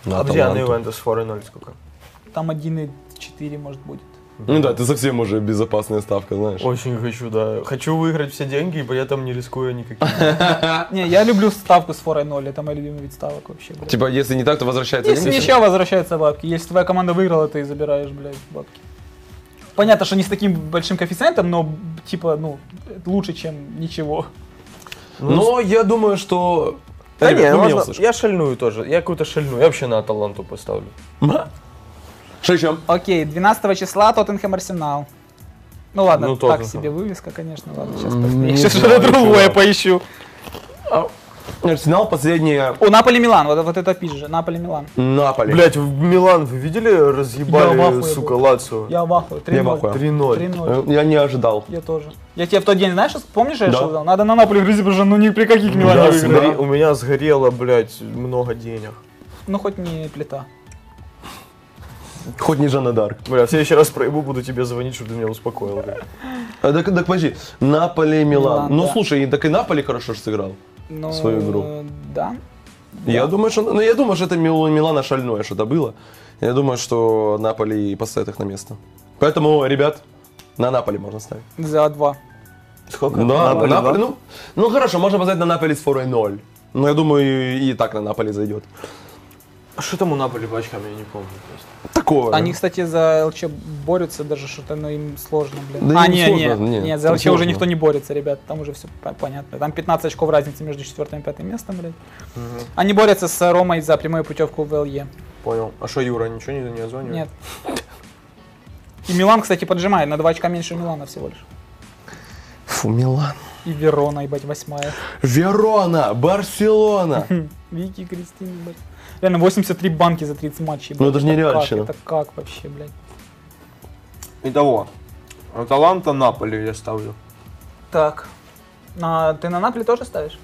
а где на Ювентус 4-0 сколько? Там 1,4 может будет. Ну да, ты совсем уже безопасная ставка, знаешь. Очень хочу, да. Хочу выиграть все деньги и при этом не рискуя никаким. <laughs> Не, я люблю ставку с форой 0. Это мой любимый вид ставок вообще. блядь. Типа, если не так, то возвращается Если деньги. еще возвращаются бабки. Если твоя команда выиграла, ты забираешь, блядь, бабки. Понятно, что не с таким большим коэффициентом, но типа, ну, лучше, чем ничего. Но я думаю, что... Да Ребят, не, ну, меня можно- я шальную тоже. Я какую-то шальную. Я вообще на Аталанту поставлю. Что еще? Окей, 12 числа Тоттенхэм Арсенал. Ну ладно, Ну, так Тоттенхэм. себе вывеска, конечно. Ладно, сейчас, не я сейчас знаю, что-то другое чувак. поищу. Арсенал последние О, Наполи-Милан, вот, вот это пизже, Наполи-Милан. Наполи. Блять, в Милан вы видели, Я в разъебали, ахуе сука, был. Лацио? Я в ахуе, 3-0. Я в ахуе. 3-0. 3-0. Э, Я не ожидал. Я тоже. Я тебе в тот день, знаешь, помнишь, я Да. сказал? Надо на Наполи грызть, потому что ну ни при каких Милане Да, выиграть. смотри, у меня сгорело, блядь, много денег. Ну хоть не плита. Хоть не Жанна Дарк. Бля, в следующий раз проебу, буду тебе звонить, чтобы ты меня успокоил. А, так, так подожди, Наполи, Милан. Милан, ну да. слушай, так и Наполи хорошо же сыграл. Ну, Свою игру. Да. Я думаю, что, ну, я думаю, что это Мил- Милана шальное что-то было. Я думаю, что Наполи поставит их на место. Поэтому, ребят, на Наполи можно ставить. За два. Сколько? Да, Наполи, на Наполи, да? ну, ну хорошо, можно поставить на Наполи с форой 0. Но я думаю, и, и так на Наполи зайдет. А Что там у Наполи по очкам, я не помню. просто. Такого. Они, кстати, за ЛЧ борются, даже что-то ну, им сложно, блин. Да а, им не, сложно, не, не, не, за ЛЧ уже никто не борется, ребят, там уже все понятно. Там 15 очков разницы между четвертым и пятым местом, блядь. Они борются с Ромой за прямую путевку в ЛЕ. Понял. А что, Юра, ничего не, не озванивает? Нет. И Милан, кстати, поджимает, на 2 очка меньше Милана всего лишь. Фу, Милан. И Верона, ебать, восьмая. Верона, Барселона. <laughs> Вики, Кристина, ебать. Реально, 83 банки за 30 матчей. Ну, это же нереально. Это как вообще, блядь? Итого. Аталанта, Наполи я ставлю. Так. А, ты на Наполи тоже ставишь?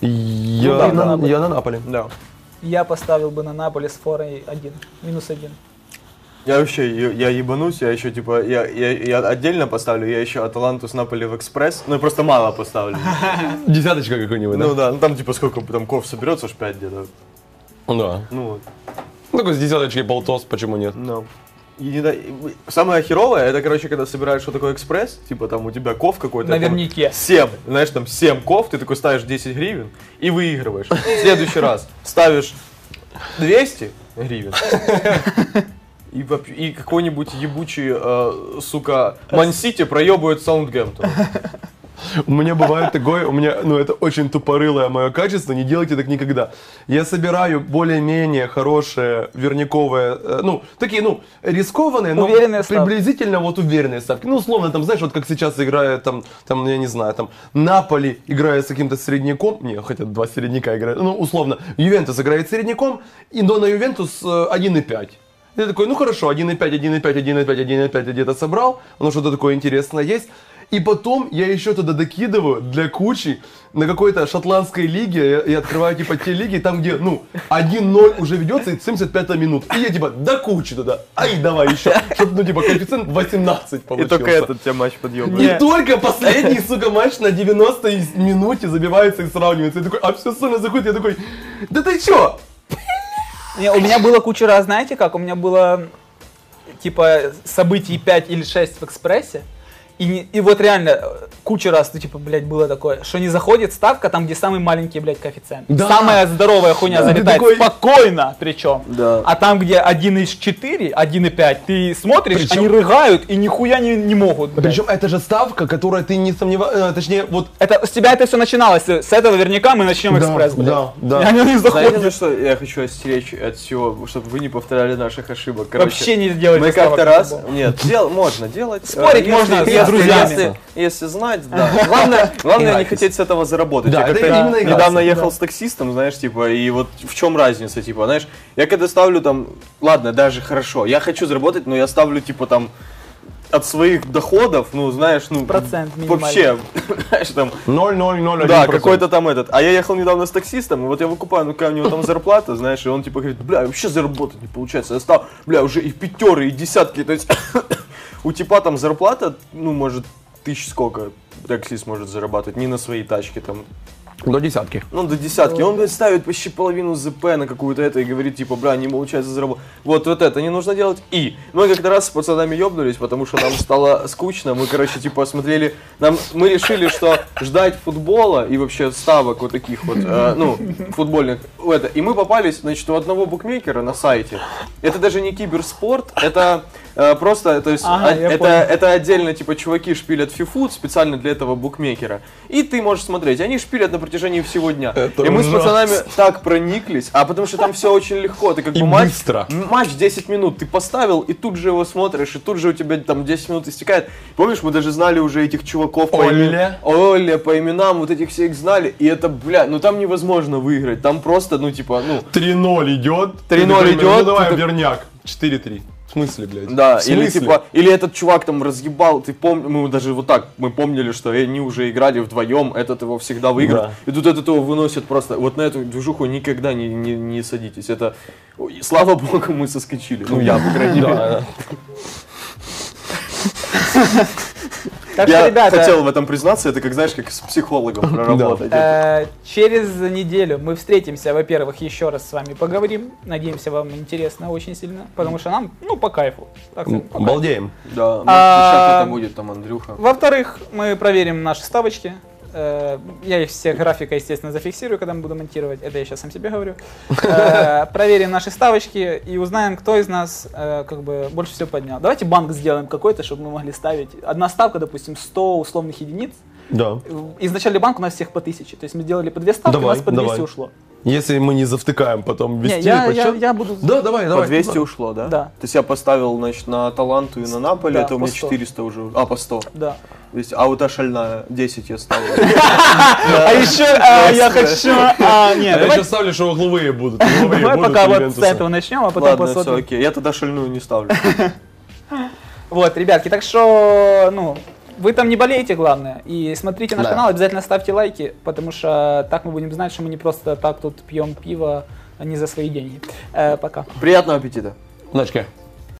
Я, да, на, Наполи. я на Наполи. Да. Я поставил бы на Наполи с форой 1. Минус 1. Я вообще, я, я ебанусь, я еще типа, я, я, я отдельно поставлю, я еще Аталанту с Наполи в экспресс, ну я просто мало поставлю. <laughs> Десяточка какой-нибудь, Ну да? да, ну там типа сколько там ков соберется, аж 5 где-то. Да. Ну вот. Ну, такой с десяточкой полтос, почему нет? Ну. И не да- Самое херовое, это, короче, когда собираешь, что такое экспресс, типа там у тебя ков какой-то. Наверняке. 7, знаешь, там 7 ков, ты такой ставишь 10 гривен и выигрываешь. В следующий раз ставишь 200 гривен. И, и какой-нибудь ебучий, э, сука, Ман-Сити проебывает Саундгемптон. У меня бывает такое, у меня, ну это очень тупорылое мое качество, не делайте так никогда. Я собираю более-менее хорошие верняковые, э, ну, такие, ну, рискованные, но Уверенные ставки. приблизительно вот уверенные ставки. Ну, условно, там, знаешь, вот как сейчас играет, там, там, я не знаю, там, Наполи играет с каким-то средняком, не, хотя два середняка играют, ну, условно, Ювентус играет с середняком, и но на Ювентус э, 1,5. Я такой, ну хорошо, 1,5, 1,5, 1,5, 1,5 где-то собрал, оно что-то такое интересное есть. И потом я еще туда докидываю для кучи на какой-то шотландской лиге, я, я открываю типа те лиги, там где, ну, 1-0 уже ведется, и 75 минут. И я типа до кучи туда, ай, давай еще, чтобы, ну, типа, коэффициент 18 И получился. только этот тебя матч подъебывает. И только последний, сука, матч на 90 минуте забивается и сравнивается. Я такой, а все остальное заходит, я такой, да ты чё? Не, у меня было куча раз, знаете как? У меня было типа событий 5 или 6 в экспрессе. И, не- и вот реально э, куча раз, ну типа, блядь, было такое, что не заходит ставка там, где самый маленький, блядь, коэффициент. Да. Самая здоровая хуйня Да. залетает Ты такой- спокойно, причем. Да. А там, где 1 из 4, 1,5, ты смотришь, Причем- они рыгают и нихуя не, не могут. блядь. Причем это же ставка, которая ты не сомневаешься, точнее, вот Это, с тебя это все начиналось. С этого верняка мы начнем Да, экспресс, блядь. да, да. И они не заходят. Знаете, что я хочу остеречь от всего, чтобы вы не повторяли наших ошибок? Короче, Вообще не делайте Мы как-то раз... Нет, дел, можно делать. Спорить Э, можно с друзьями. Если, если знать, да. Главное, главное не хотеть с этого заработать. Да, я это как-то именно недавно ехал с таксистом, знаешь, типа, и вот в чем разница, типа, знаешь, я когда ставлю там, ладно, даже хорошо, я хочу заработать, но я ставлю, типа, там, от своих доходов, ну, знаешь, ну, Процент вообще, <laughs> знаешь, там, 0,001%. да, какой-то там этот. А я ехал недавно с таксистом, и вот я выкупаю, ну какая у него там зарплата, знаешь, и он типа говорит, бля, вообще заработать не получается. Я стал, бля, уже и пятеры, и десятки. То есть у типа там зарплата, ну, может, тысяч сколько таксист может зарабатывать, не на своей тачке там. До десятки. Ну, до десятки. Он, блядь, ставит почти половину ЗП на какую-то это и говорит, типа, бля, не получается заработать. Вот, вот это не нужно делать. И мы как-то раз с пацанами ёбнулись, потому что нам стало скучно. Мы, короче, типа, смотрели... Нам, мы решили, что ждать футбола и вообще ставок вот таких вот, э, ну, футбольных, это. И мы попались, значит, у одного букмекера на сайте. Это даже не киберспорт, это Просто, то есть, Ага, это, это отдельно, типа, чуваки шпилят фифу специально для этого букмекера. И ты можешь смотреть. Они шпилят на протяжении всего дня. Это и мы с ужасно. пацанами так прониклись, а потому что там все очень легко. Ты как И бы матч, быстро. матч 10 минут, ты поставил, и тут же его смотришь, и тут же у тебя там 10 минут истекает. Помнишь, мы даже знали уже этих чуваков по имен- Оля. По именам, вот этих всех знали. И это, бля, ну там невозможно выиграть. Там просто, ну, типа, ну, 3-0 идет. 3:0 Ты такой, идет, Ну давай, ты верняк. 4-3. Смысле, блядь? Да, В или смысле? типа, или этот чувак там разъебал, ты помнишь, мы даже вот так, мы помнили, что они уже играли вдвоем, этот его всегда выиграл, Да. и тут этот его выносит просто, вот на эту движуху никогда не, не, не садитесь, это, ой, слава богу, мы соскочили, ну я, по крайней мере. <laughs> Так что, Я ребята, хотел в этом признаться, это как, знаешь, как с психологом <laughs> проработать. э, через неделю мы встретимся, во-первых, еще раз с вами поговорим. Надеемся, вам интересно очень сильно, потому что нам, ну, по кайфу. Балдеем. Да, может, А, еще кто-то будет там, Андрюха. Во-вторых, мы проверим наши ставочки. Э, Я их все графика, естественно, зафиксирую, когда мы буду монтировать. Это я сейчас сам себе говорю. Э, Проверим наши ставочки и узнаем, кто из нас э, как бы больше всего поднял. Давайте банк сделаем какой-то, чтобы мы могли ставить. Одна ставка, допустим, 100 условных единиц. Да. Изначально банк у нас всех по 1000. То есть мы сделали по две ставки, у Давай, нас по 200 давай. ушло. Если мы не завтыкаем потом Не, вести я, я, подсчет- я буду... Да, давай, По давай. 200 давай. ушло, да? Да. То есть я поставил, значит, на Таланту и на Наполе, Да, это у по меня 100. 400 уже, а, по 100. Да. То есть, а вот та шальная 10 я ставил. <laughs> А еще а, я хочу... а, Нет, я сейчас ставлю, что угловые будут. <laughs> Давай пока у вот с этого начнем, а потом Ладно, все, посмотрим. окей. Я тогда шальную не ставлю. <laughs> Вот, ребятки, так что, ну, вы там не болейте, главное. И смотрите наш Да. канал, обязательно ставьте лайки, потому что так мы будем знать, что мы не просто так тут пьем пиво а не за свои деньги. Э, пока. Приятного аппетита. Удачки.